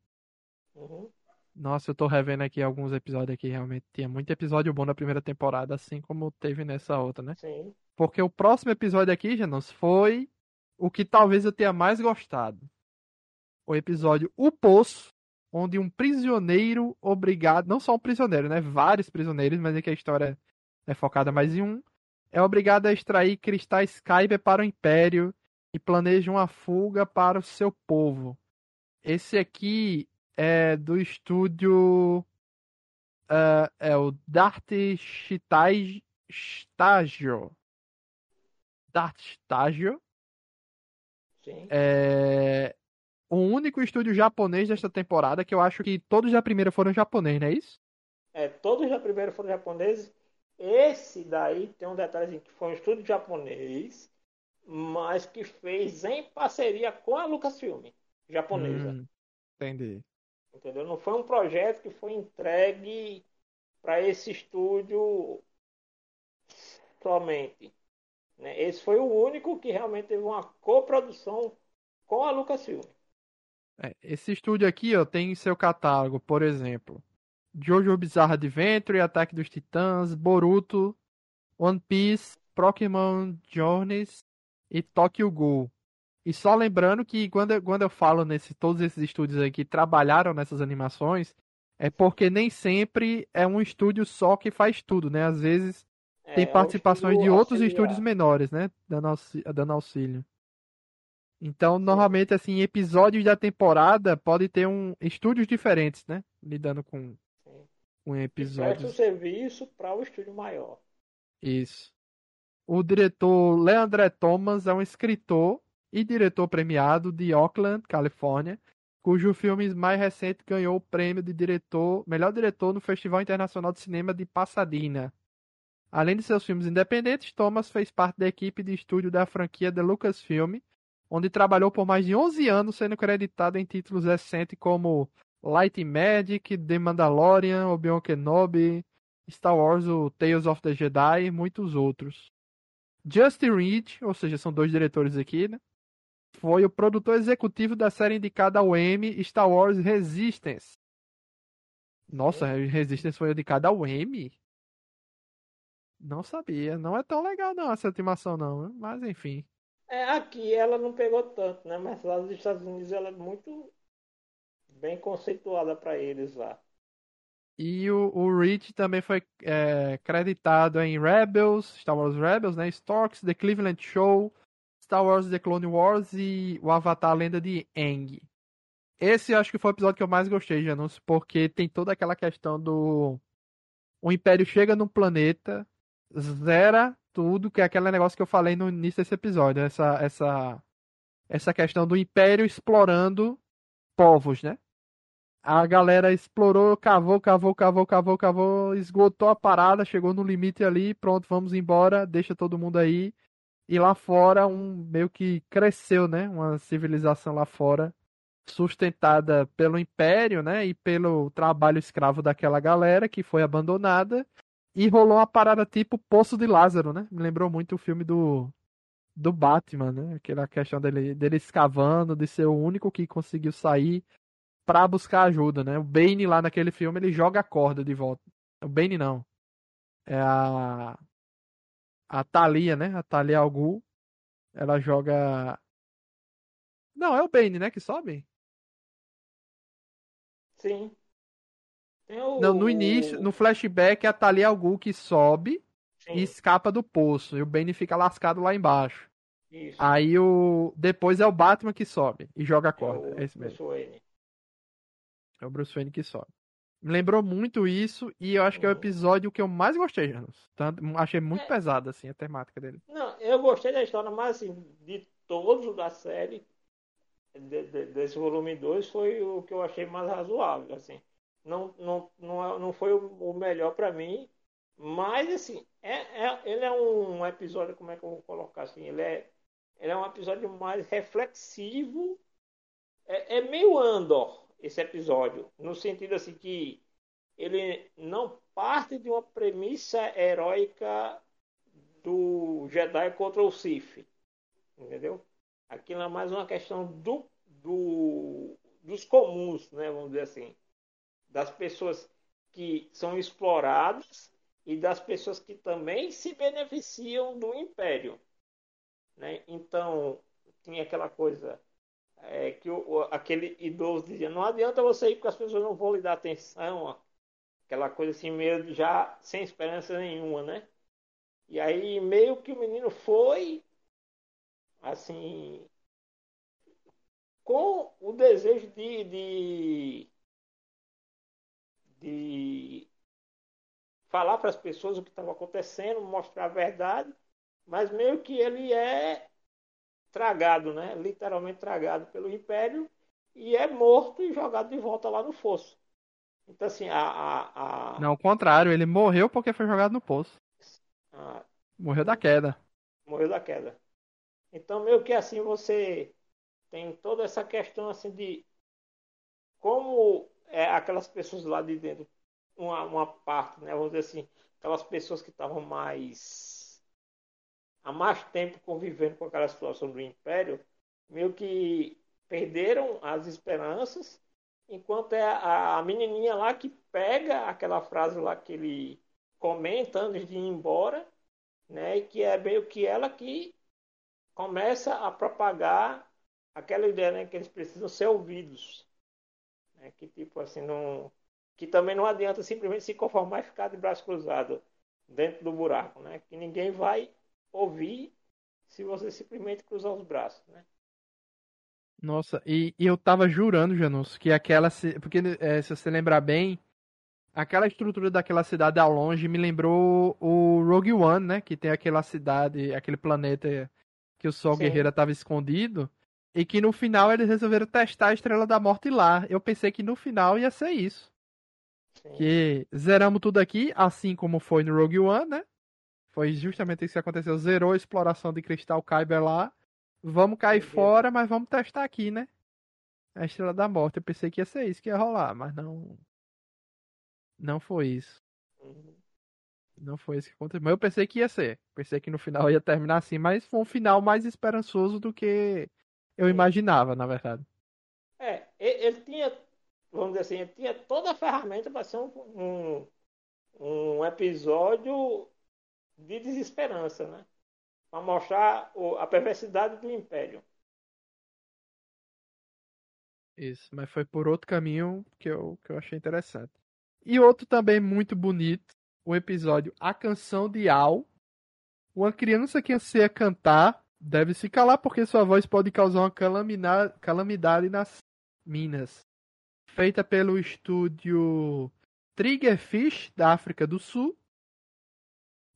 Uhum. Nossa, eu tô revendo aqui alguns episódios aqui, realmente tinha muito episódio bom na primeira temporada, assim como teve nessa outra, né? Sim. Porque o próximo episódio aqui, Janus, foi o que talvez eu tenha mais gostado. O episódio O Poço, onde um prisioneiro obrigado, não só um prisioneiro, né? Vários prisioneiros, mas é que a história é focada mais em um, é obrigado a extrair cristais Kyber para o Império e planeja uma fuga para o seu povo. Esse aqui é do estúdio. Uh, é o Dart Stagio. Dart Stagio. Sim. É, o único estúdio japonês desta temporada, que eu acho que todos da primeira foram japonês, não é isso? É, todos da primeira foram japoneses. Esse daí tem um detalhe que foi um estúdio japonês, mas que fez em parceria com a Lucasfilm, japonesa. Hum, entendi. Entendeu? Não foi um projeto que foi entregue para esse estúdio somente. Né? Esse foi o único que realmente teve uma coprodução com a Lucasfilm. É, esse estúdio aqui ó, tem em seu catálogo, por exemplo, Jojo Bizarre Adventure, Ataque dos Titãs, Boruto, One Piece, Pokémon Journeys e Tokyo Ghoul. E só lembrando que quando, quando eu falo nesse todos esses estúdios aqui trabalharam nessas animações, é porque nem sempre é um estúdio só que faz tudo, né? Às vezes é, tem participações de outros auxiliar. estúdios menores, né? Dando, auxílio, dando auxílio. Então, normalmente, assim, episódios da temporada pode ter um estúdios diferentes, né? Lidando com, com episódios. Presta o serviço para o estúdio maior. Isso. O diretor Leandré Thomas é um escritor e diretor premiado de Oakland, Califórnia, cujo filme mais recente ganhou o prêmio de diretor, melhor diretor no Festival Internacional de Cinema de Pasadena. Além de seus filmes independentes, Thomas fez parte da equipe de estúdio da franquia The Lucasfilm, onde trabalhou por mais de 11 anos, sendo creditado em títulos recentes como Light Magic, The Mandalorian, Obi-Wan Kenobi, Star Wars, o Tales of the Jedi e muitos outros. Justin Reed, ou seja, são dois diretores aqui, né? Foi o produtor executivo da série indicada ao Emmy Star Wars Resistance. Nossa, Resistance foi indicada ao Emmy? Não sabia. Não é tão legal não essa animação não, mas enfim. É, aqui ela não pegou tanto, né? Mas lá nos Estados Unidos ela é muito bem conceituada para eles lá. E o, o Rich também foi é, creditado em Rebels, Star Wars Rebels, né? Storks, The Cleveland Show, Star Wars The Clone Wars e o Avatar Lenda de Aang. Esse acho que foi o episódio que eu mais gostei, Janus, porque tem toda aquela questão do. O Império chega num planeta, zera tudo, que é aquele negócio que eu falei no início desse episódio, essa, essa, essa questão do Império explorando povos, né? A galera explorou, cavou, cavou, cavou, cavou, cavou, esgotou a parada, chegou no limite ali, pronto, vamos embora, deixa todo mundo aí. E lá fora, um meio que cresceu, né? Uma civilização lá fora, sustentada pelo império, né? E pelo trabalho escravo daquela galera que foi abandonada. E rolou uma parada tipo Poço de Lázaro, né? Me lembrou muito o filme do, do Batman, né? Aquela questão dele, dele escavando, de ser o único que conseguiu sair para buscar ajuda, né? O Bane lá naquele filme, ele joga a corda de volta. O Bane não. É a a Thalia, né? A Thalia Algu. Ela joga. Não, é o Bane, né? Que sobe? Sim. O... Não, no início, no flashback, é a Thalia Algu que sobe Sim. e escapa do poço. E o Bane fica lascado lá embaixo. Isso. Aí o. Depois é o Batman que sobe e joga a corda. É, o é esse mesmo. É o Bruce Wayne que sobe. Me lembrou muito isso e eu acho que é o episódio que eu mais gostei, Janus. Tanto, achei muito é. pesado, assim, a temática dele. Não, eu gostei da história, mas assim, de todos da série, de, de, desse volume 2, foi o que eu achei mais razoável, assim. Não, não, não, é, não foi o, melhor para mim, mas assim, é, é, ele é um episódio, como é que eu vou colocar assim? Ele é, ele é um episódio mais reflexivo. É, é meio Andor, esse episódio, no sentido assim que ele não parte de uma premissa heróica do Jedi contra o Sith, entendeu? Aquilo é mais uma questão do, do, dos comuns, né, vamos dizer assim, das pessoas que são exploradas e das pessoas que também se beneficiam do Império, né? Então tinha aquela coisa é, que o, aquele idoso dizia, não adianta você ir porque as pessoas não vão lhe dar atenção, ó. aquela coisa assim, meio já sem esperança nenhuma, né? E aí meio que o menino foi assim com o desejo de, de, de falar para as pessoas o que estava acontecendo, mostrar a verdade, mas meio que ele é tragado, né? literalmente tragado pelo Império, e é morto e jogado de volta lá no fosso. Então, assim, a. a, a... Não, o contrário, ele morreu porque foi jogado no poço. a... Morreu da queda. Morreu da queda. Então, meio que assim, você tem toda essa questão assim de como é, aquelas pessoas lá de dentro, uma, uma parte, né? Vamos dizer assim, aquelas pessoas que estavam mais há mais tempo convivendo com aquela situação do Império, meio que perderam as esperanças, enquanto é a, a menininha lá que pega aquela frase lá que ele comenta antes de ir embora, né? E que é meio que ela que começa a propagar aquela ideia, né, que eles precisam ser ouvidos, né? Que tipo assim não que também não adianta simplesmente se conformar e ficar de braço cruzado dentro do buraco, né? Que ninguém vai ouvir se você simplesmente cruzar os braços, né? Nossa, e, e eu tava jurando, Janus, que aquela. Porque é, se você lembrar bem, aquela estrutura daquela cidade ao longe me lembrou o Rogue One, né? Que tem aquela cidade, aquele planeta que o Sol Sim. Guerreiro tava escondido. E que no final eles resolveram testar a Estrela da Morte lá. Eu pensei que no final ia ser isso. Sim. Que zeramos tudo aqui, assim como foi no Rogue One, né? Foi justamente isso que aconteceu. Zerou a exploração de Cristal Kyber lá. Vamos cair fora, mas vamos testar aqui, né? A Estrela da Morte. Eu pensei que ia ser isso que ia rolar, mas não. Não foi isso. Uhum. Não foi isso que aconteceu. Mas eu pensei que ia ser. Pensei que no final ia terminar assim, mas foi um final mais esperançoso do que eu imaginava, na verdade. É, ele tinha vamos dizer assim, tinha toda a ferramenta para ser um, um, um, episódio de desesperança, né? Para mostrar a perversidade do Império. Isso, mas foi por outro caminho que eu, que eu achei interessante. E outro também muito bonito, o episódio A Canção de Al. Uma criança que anseia cantar deve se calar porque sua voz pode causar uma calamidade nas minas feita pelo estúdio Triggerfish, da África do Sul.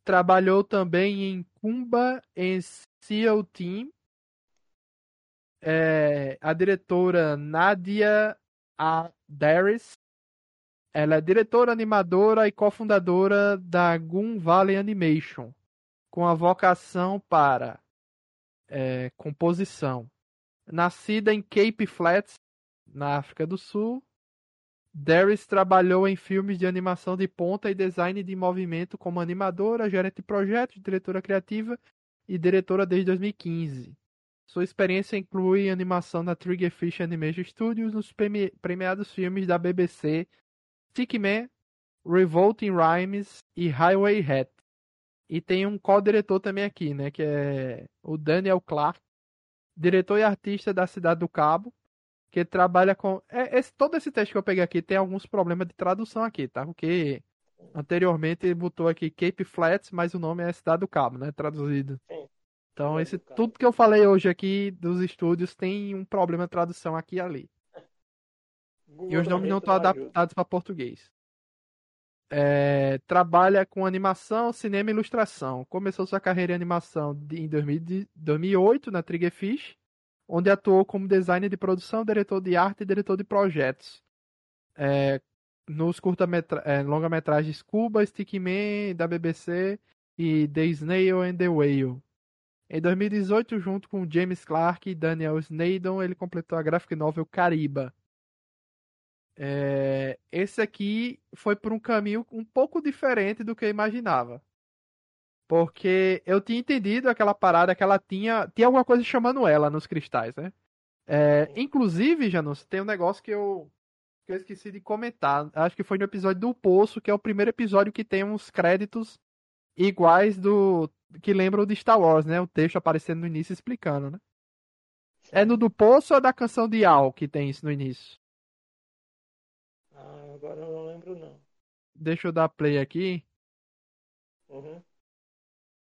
Trabalhou também em Kumba em Seal Team. É, a diretora Nadia Adaris. Ela é diretora, animadora e cofundadora da Goon Valley Animation, com a vocação para é, composição. Nascida em Cape Flats, na África do Sul, Darius trabalhou em filmes de animação de ponta e design de movimento como animadora, gerente de projetos, diretora criativa e diretora desde 2015. Sua experiência inclui animação na Triggerfish Animation Studios nos premiados filmes da BBC Stickman, Revolting Rhymes e Highway Hat. E tem um co-diretor também aqui, né, que é o Daniel Clark, diretor e artista da Cidade do Cabo, que trabalha com. É, esse, todo esse texto que eu peguei aqui tem alguns problemas de tradução aqui, tá? Porque anteriormente ele botou aqui Cape Flats, mas o nome é Cidade do Cabo, né? Traduzido. Sim. Então, esse, tudo que eu falei hoje aqui dos estúdios tem um problema de tradução aqui e ali. Google e os nomes não estão adaptados para português. É, trabalha com animação, cinema e ilustração. Começou sua carreira em animação de, em 2000, 2008 na Triggerfish onde atuou como designer de produção, diretor de arte e diretor de projetos. É, nos curta-metra é, longa-metragens Cuba, Stickman, da BBC e The Snail and the Whale. Em 2018, junto com James Clark e Daniel Snadon, ele completou a graphic novel Cariba. É, esse aqui foi por um caminho um pouco diferente do que eu imaginava. Porque eu tinha entendido aquela parada que ela tinha. Tinha alguma coisa chamando ela nos cristais, né? É, inclusive, Janus, tem um negócio que eu, que eu esqueci de comentar. Acho que foi no episódio do Poço, que é o primeiro episódio que tem uns créditos iguais do. que lembram de Star Wars, né? O texto aparecendo no início explicando, né? É no do Poço ou é da canção de Al que tem isso no início? Ah, agora eu não lembro não. Deixa eu dar play aqui. Uhum.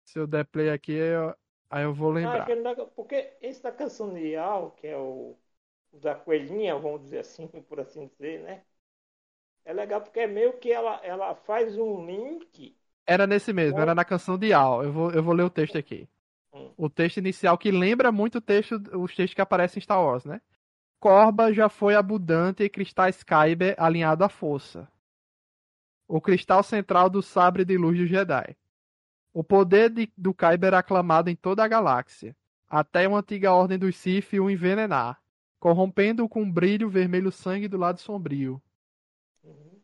Se eu der play aqui, eu, aí eu vou lembrar. Ah, porque esse da canção de Al, que é o, o da coelhinha, vamos dizer assim, por assim dizer, né? É legal porque é meio que ela, ela faz um link. Era nesse mesmo, era na canção de Al. Eu vou, eu vou ler o texto aqui. Hum. O texto inicial que lembra muito o texto, os textos que aparecem em Star Wars, né? Corba já foi abundante em cristais Kyber alinhado à força. O cristal central do sabre de luz do Jedi. O poder de, do Kyber é aclamado em toda a galáxia, até uma antiga ordem dos Sith o envenenar, corrompendo-o com um brilho vermelho sangue do lado sombrio. Uhum.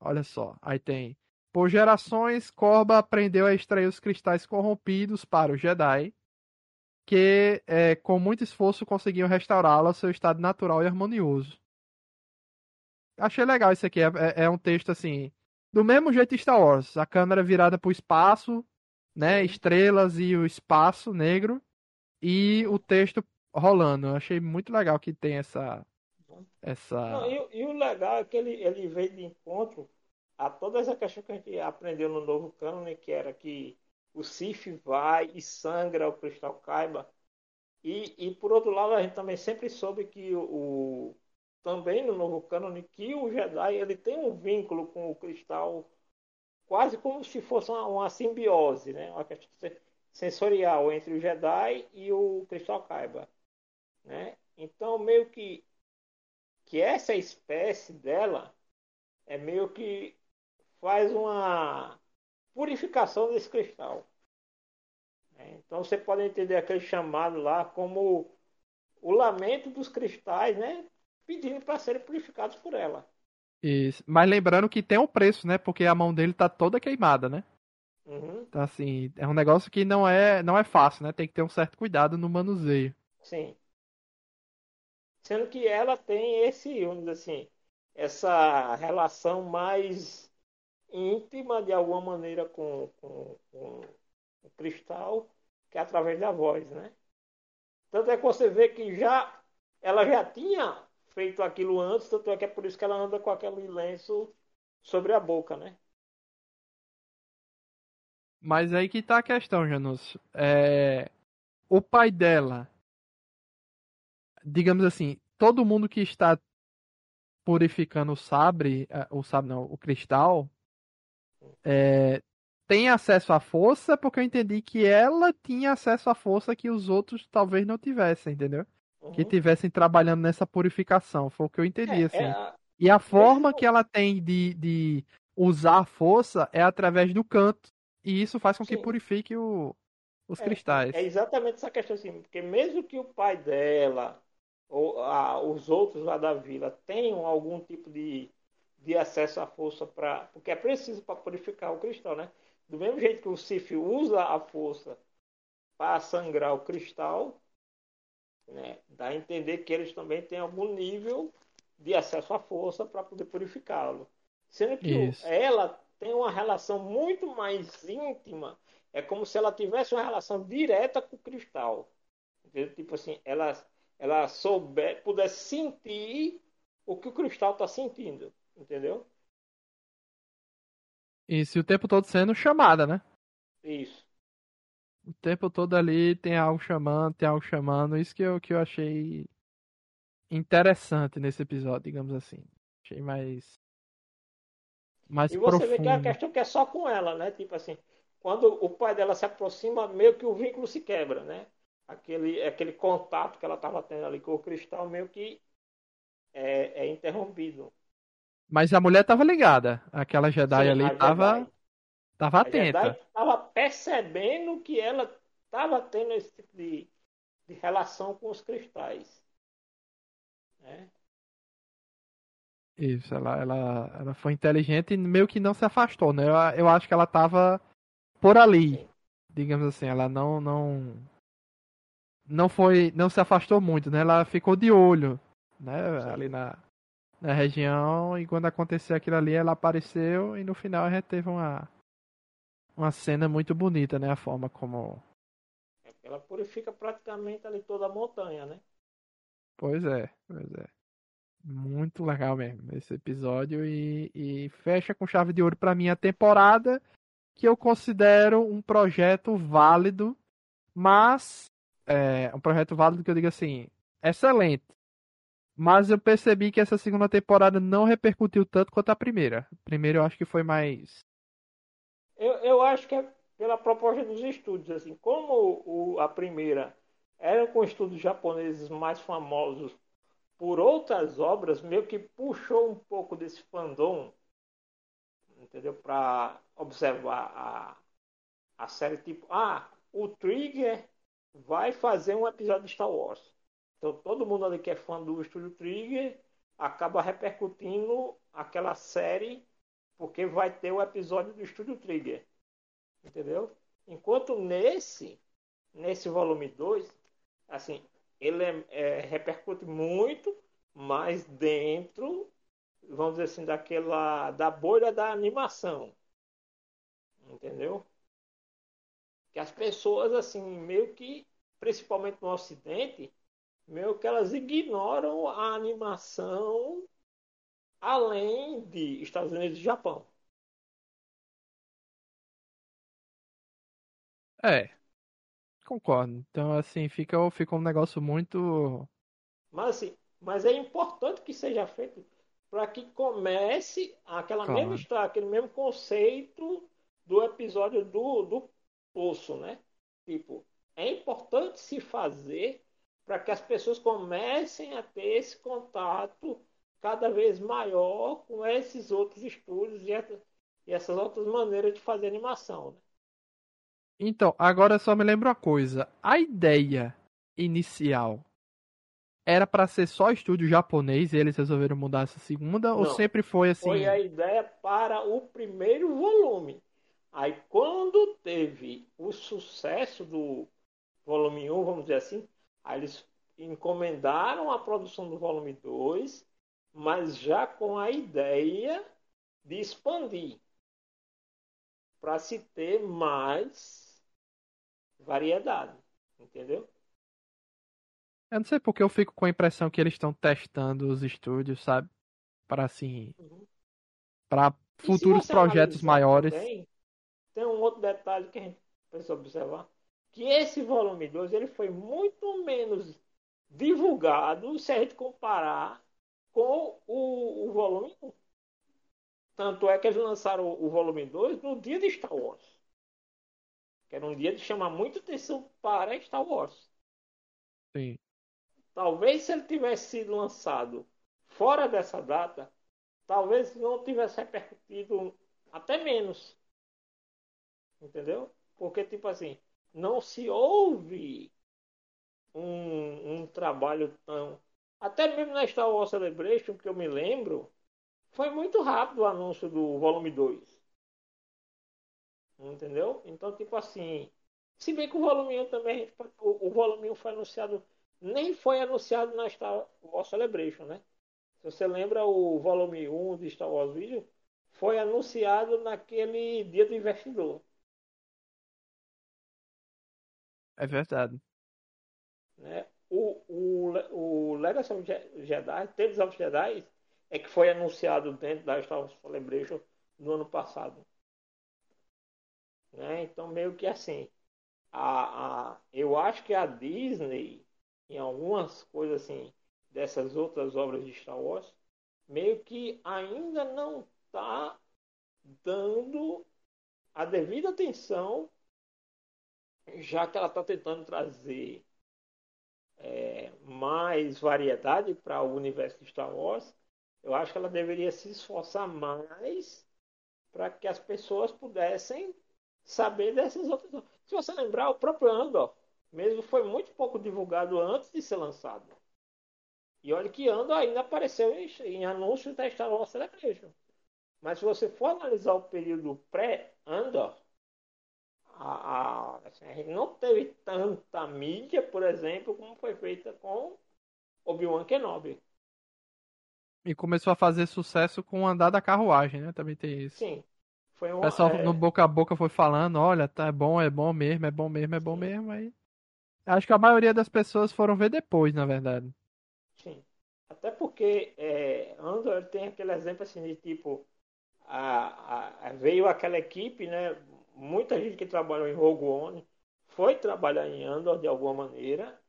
Olha só, aí tem. Por gerações, Corba aprendeu a extrair os cristais corrompidos para o Jedi, que é, com muito esforço conseguiam restaurá-lo ao seu estado natural e harmonioso. Achei legal isso aqui. É, é, é um texto assim. Do mesmo jeito Star Wars. A câmera virada para o espaço, né? Estrelas e o espaço negro. E o texto rolando. Eu achei muito legal que tem essa. essa... Não, e, e, o legal é que ele, ele veio de encontro a toda essa questão que a gente aprendeu no novo cânone, que era que o Sif vai e sangra o cristal Kaiba. E, e por outro lado, a gente também sempre soube que o também no novo cânone que o Jedi ele tem um vínculo com o cristal quase como se fosse uma, uma simbiose, né? Uma questão sensorial entre o Jedi e o cristal Kaiba, né? Então meio que que essa espécie dela é meio que faz uma purificação desse cristal. É, então você pode entender aquele chamado lá como o lamento dos cristais, né? Pedindo para serem purificados por ela. Isso. Mas lembrando que tem um preço, né? Porque a mão dele tá toda queimada, né? Uhum. Então, assim, é um negócio que não é, não é fácil, né? Tem que ter um certo cuidado no manuseio. Sim. Sendo que ela tem esse, vamos assim, essa relação mais íntima de alguma maneira com, com, com o cristal, que é através da voz, né? Tanto é que você vê que já ela já tinha feito aquilo antes, tanto é que é por isso que ela anda com aquele lenço sobre a boca, né? Mas aí que tá a questão, Janus. É... O pai dela, digamos assim, todo mundo que está purificando o sabre, é, o sabre não, o cristal, é, tem acesso à força, porque eu entendi que ela tinha acesso à força que os outros talvez não tivessem, entendeu? Uhum. Que tivessem trabalhando nessa purificação. Foi o que eu entendi, é, assim. É a... E a forma que ela tem de, de usar a força é através do canto. E isso faz com Sim. que purifique o, os é, cristais. É exatamente essa questão, assim. Porque mesmo que o pai dela ou a, os outros lá da vila tenham algum tipo de de acesso à força para. Porque é preciso para purificar o cristal, né? Do mesmo jeito que o Sif usa a força para sangrar o cristal, né? dá a entender que eles também têm algum nível de acesso à força para poder purificá-lo. Sendo que Isso. ela tem uma relação muito mais íntima, é como se ela tivesse uma relação direta com o cristal. Entendeu? Tipo assim, ela, ela souber, pudesse sentir o que o cristal está sentindo. Entendeu? Isso, e o tempo todo sendo chamada, né? Isso. O tempo todo ali tem algo chamando, tem algo chamando. Isso que eu, que eu achei interessante nesse episódio, digamos assim. Achei mais. Mais e você profundo. vê que é uma questão que é só com ela, né? Tipo assim, quando o pai dela se aproxima, meio que o vínculo se quebra, né? Aquele, aquele contato que ela estava tendo ali com o cristal meio que é, é interrompido. Mas a mulher tava ligada. Aquela Jedi Sim, ali tava, Jedi. Tava atenta. A Jedi tava percebendo que ela tava tendo esse tipo de, de relação com os cristais. Né? Isso, ela, ela, ela foi inteligente e meio que não se afastou, né? Eu, eu acho que ela tava por ali. Sim. Digamos assim, ela não, não. Não foi. Não se afastou muito, né? Ela ficou de olho, né? Sim. Ali na, na região e quando aconteceu aquilo ali ela apareceu e no final a gente teve uma uma cena muito bonita, né, a forma como é, ela purifica praticamente ali toda a montanha, né? Pois é, pois é. Muito legal mesmo esse episódio e, e fecha com chave de ouro para mim a temporada que eu considero um projeto válido, mas é, um projeto válido que eu digo assim, excelente, mas eu percebi que essa segunda temporada não repercutiu tanto quanto a primeira. A primeira eu acho que foi mais. Eu, eu acho que é pela proposta dos estúdios. assim Como o, a primeira era com estúdios japoneses mais famosos por outras obras, meio que puxou um pouco desse fandom, entendeu? Para observar a, a série tipo, ah, o Trigger vai fazer um episódio de Star Wars. Então todo mundo ali que é fã do estúdio Trigger acaba repercutindo aquela série porque vai ter o episódio do estúdio Trigger. Entendeu? Enquanto nesse nesse volume 2, assim, ele é, é, repercute muito, mas dentro, vamos dizer assim, daquela da bolha da animação. Entendeu? Que as pessoas assim, meio que principalmente no ocidente, meio que elas ignoram a animação além de Estados Unidos e Japão. É, concordo. Então, assim, fica, fica um negócio muito. Mas, assim, mas é importante que seja feito para que comece aquela claro. mesma história, aquele mesmo conceito do episódio do, do Poço, né? Tipo, é importante se fazer para que as pessoas comecem a ter esse contato cada vez maior com esses outros estúdios e, e essas outras maneiras de fazer animação. Né? Então, agora só me lembro uma coisa. A ideia inicial era para ser só estúdio japonês e eles resolveram mudar essa segunda? Não, ou sempre foi assim? Foi a ideia para o primeiro volume. Aí, quando teve o sucesso do volume 1, vamos dizer assim, aí eles encomendaram a produção do volume 2, mas já com a ideia de expandir para se ter mais variedade, entendeu? Eu não sei porque eu fico com a impressão que eles estão testando os estúdios, sabe? Para assim, uhum. para futuros projetos maiores. Também, tem um outro detalhe que a gente precisa observar, que esse volume 2 ele foi muito menos divulgado se a gente comparar com o, o volume 1. Tanto é que eles lançaram o, o volume 2 no dia de Star Wars. Que era um dia de chamar muita atenção para Star Wars. Sim. Talvez se ele tivesse sido lançado fora dessa data, talvez não tivesse repercutido até menos. Entendeu? Porque, tipo assim, não se ouve um, um trabalho tão. Até mesmo na Star Wars Celebration, que eu me lembro, foi muito rápido o anúncio do volume 2. Entendeu? Então, tipo assim. Se bem que o volume 1 também. O, o volume 1 foi anunciado. Nem foi anunciado na Star Wars Celebration, né? Se você lembra, o volume 1 de Star Wars Video foi anunciado naquele dia do investidor. É verdade. Né? O, o, o Legacy of Jedi, Tales of Jedi, é que foi anunciado dentro da Star Wars Celebration no ano passado. Né? Então, meio que assim, a, a, eu acho que a Disney, em algumas coisas assim, dessas outras obras de Star Wars, meio que ainda não está dando a devida atenção já que ela está tentando trazer é, mais variedade para o universo de Star Wars, eu acho que ela deveria se esforçar mais para que as pessoas pudessem saber dessas outras. Se você lembrar, o próprio Andor mesmo foi muito pouco divulgado antes de ser lançado. E olha que Andor ainda apareceu em, em anúncios da Star Wars Celebration. Mas se você for analisar o período pré-Andor, assim, a gente não teve tanta mídia, por exemplo, como foi feita com Obi-Wan Kenobi. E começou a fazer sucesso com o andar da carruagem, né? Também tem isso. Sim. Foi um, o pessoal é... no boca a boca foi falando, olha, tá é bom, é bom mesmo, é bom mesmo, é bom Sim. mesmo. Aí... Acho que a maioria das pessoas foram ver depois, na verdade. Sim. Até porque é, Andor tem aquele exemplo assim de tipo, a, a, veio aquela equipe, né? Muita gente que trabalhou em Rogue foi trabalhar em Andor de alguma maneira,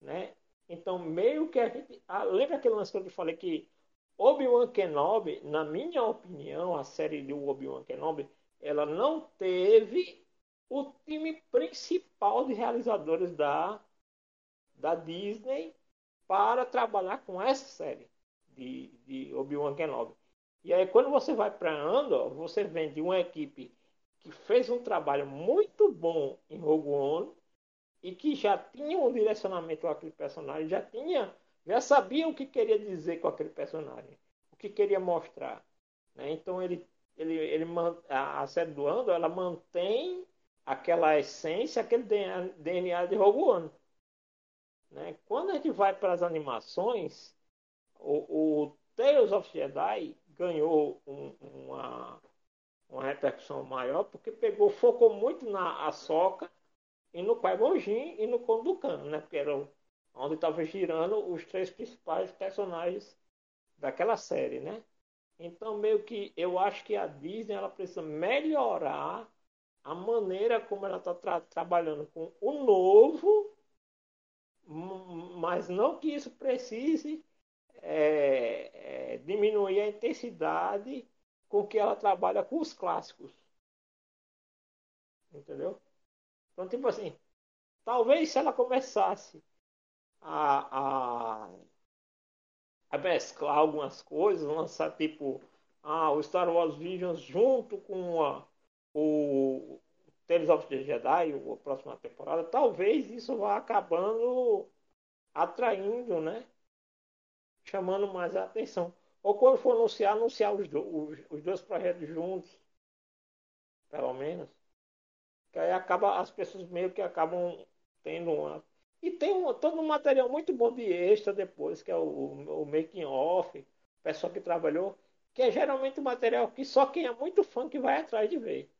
né? Então, meio que a gente... Ah, lembra aquele lance que eu te falei que Obi-Wan Kenobi, na minha opinião, a série de Obi-Wan Kenobi, ela não teve o time principal de realizadores da, da Disney para trabalhar com essa série de, de Obi-Wan Kenobi. E aí, quando você vai para Andor, você vem de uma equipe que fez um trabalho muito bom em Rogue One e que já tinha um direcionamento com aquele personagem, já tinha, já sabia o que queria dizer com aquele personagem, o que queria mostrar. Né? Então ele, ele, ele a, série do Andor, ela mantém aquela essência, aquele DNA de Rogue One. Né? Quando a gente vai para as animações, o, o Tales of Jedi ganhou um, uma, uma repercussão maior porque pegou, focou muito na Ahsoka e no Qui-Gon e no Conducan, né? Porque era onde estava girando os três principais personagens daquela série, né? Então, meio que eu acho que a Disney ela precisa melhorar a maneira como ela está tra trabalhando com o novo, mas não que isso precise é, é, diminuir a intensidade com que ela trabalha com os clássicos. Entendeu? Então, tipo assim, talvez se ela começasse a, a, a mesclar algumas coisas, lançar tipo ah, o Star Wars Visions junto com a, o Tales of the Jedi, a próxima temporada, talvez isso vá acabando atraindo, né? chamando mais a atenção. Ou quando for anunciar, anunciar os, do, os, os dois projetos juntos, pelo menos. Que aí acaba, as pessoas meio que acabam tendo uma. E tem um, todo um material muito bom de extra depois, que é o, o making off, o pessoal que trabalhou, que é geralmente um material que só quem é muito fã que vai atrás de ver.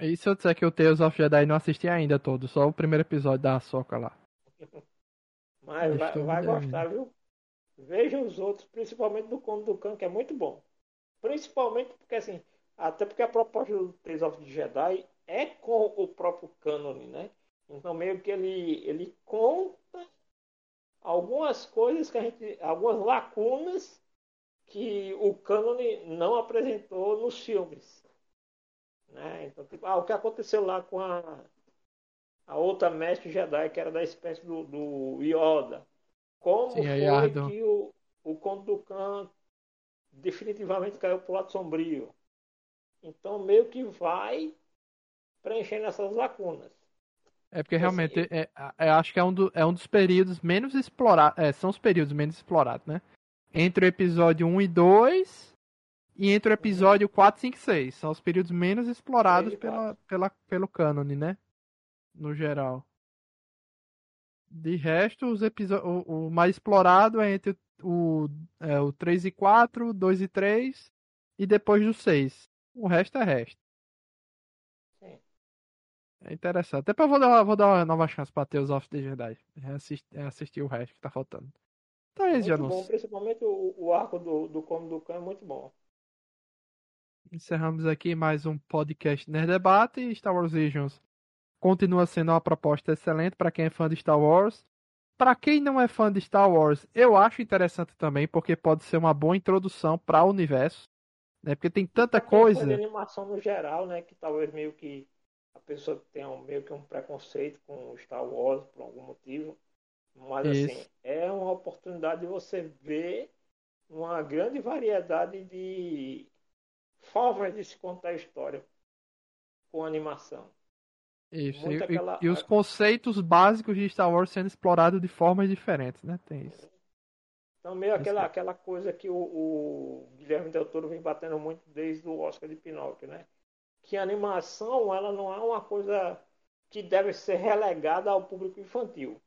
E se eu disser que o Tales of Jedi não assisti ainda todo, só o primeiro episódio da Soca lá. Mas vai, vai gostar, viu? Veja os outros, principalmente do Conto do Cão, que é muito bom. Principalmente porque, assim, até porque a proposta do Tales of the Jedi é com o próprio cânone, né? Então, meio que ele, ele conta algumas coisas que a gente. algumas lacunas que o cânone não apresentou nos filmes. Né? Então, tipo, ah, o que aconteceu lá com a a outra mestre Jedi, que era da espécie do, do Yoda. Como Sim, foi que o, o Conto do Khan definitivamente caiu para o lado sombrio. Então, meio que vai preenchendo essas lacunas. É porque realmente, assim, é, é, acho que é um, do, é um dos períodos menos explorados, é, são os períodos menos explorados, né? Entre o episódio 1 e 2 e entre o episódio uhum. 4, 5 e 6. São os períodos menos explorados pela, pela, pelo cânone, né? no geral. De resto, os o, o, mais explorado é entre o, é, o 3 e 4, 2 e 3 e depois do 6. O resto é resto. É interessante. Até pra vou dar, vou dar uma nova chance pra Tales of the Jedi. Assistir, assistir o resto que tá faltando. Então é Muito bom, principalmente o, o arco do, do Como do Cão é muito bom. Encerramos aqui mais um podcast Nerd Debate Star Wars Visions continua sendo uma proposta excelente para quem é fã de Star Wars. Para quem não é fã de Star Wars, eu acho interessante também, porque pode ser uma boa introdução para o universo. Né? Porque tem tanta coisa. De animação no geral, né? Que talvez meio que a pessoa tenha um, meio que um preconceito com Star Wars por algum motivo. Mas assim, Isso. assim, é uma oportunidade de você ver uma grande variedade de formas de se contar a história com animação. Isso, e, aquela... e, os conceitos básicos de Star Wars sendo explorados de formas diferentes, né? Tem isso. Então, meio aquela, aquela coisa que o, o, Guilherme Del Toro vem batendo muito desde o Oscar de Pinóquio, né? Que a animação, ela não é uma coisa que deve ser relegada ao público infantil.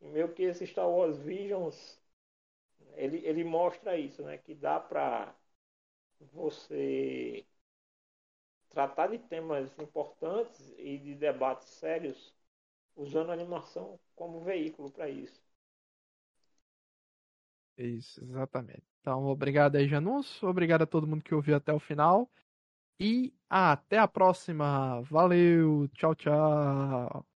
E meio que esse Star Wars Visions, ele, ele mostra isso, né? Que dá para você tratar de temas importantes e de debates sérios usando animação como veículo para isso. Isso, exatamente. Então, obrigado aí, Janus. Obrigado a todo mundo que ouviu até o final. E até a próxima. Valeu. Tchau, tchau.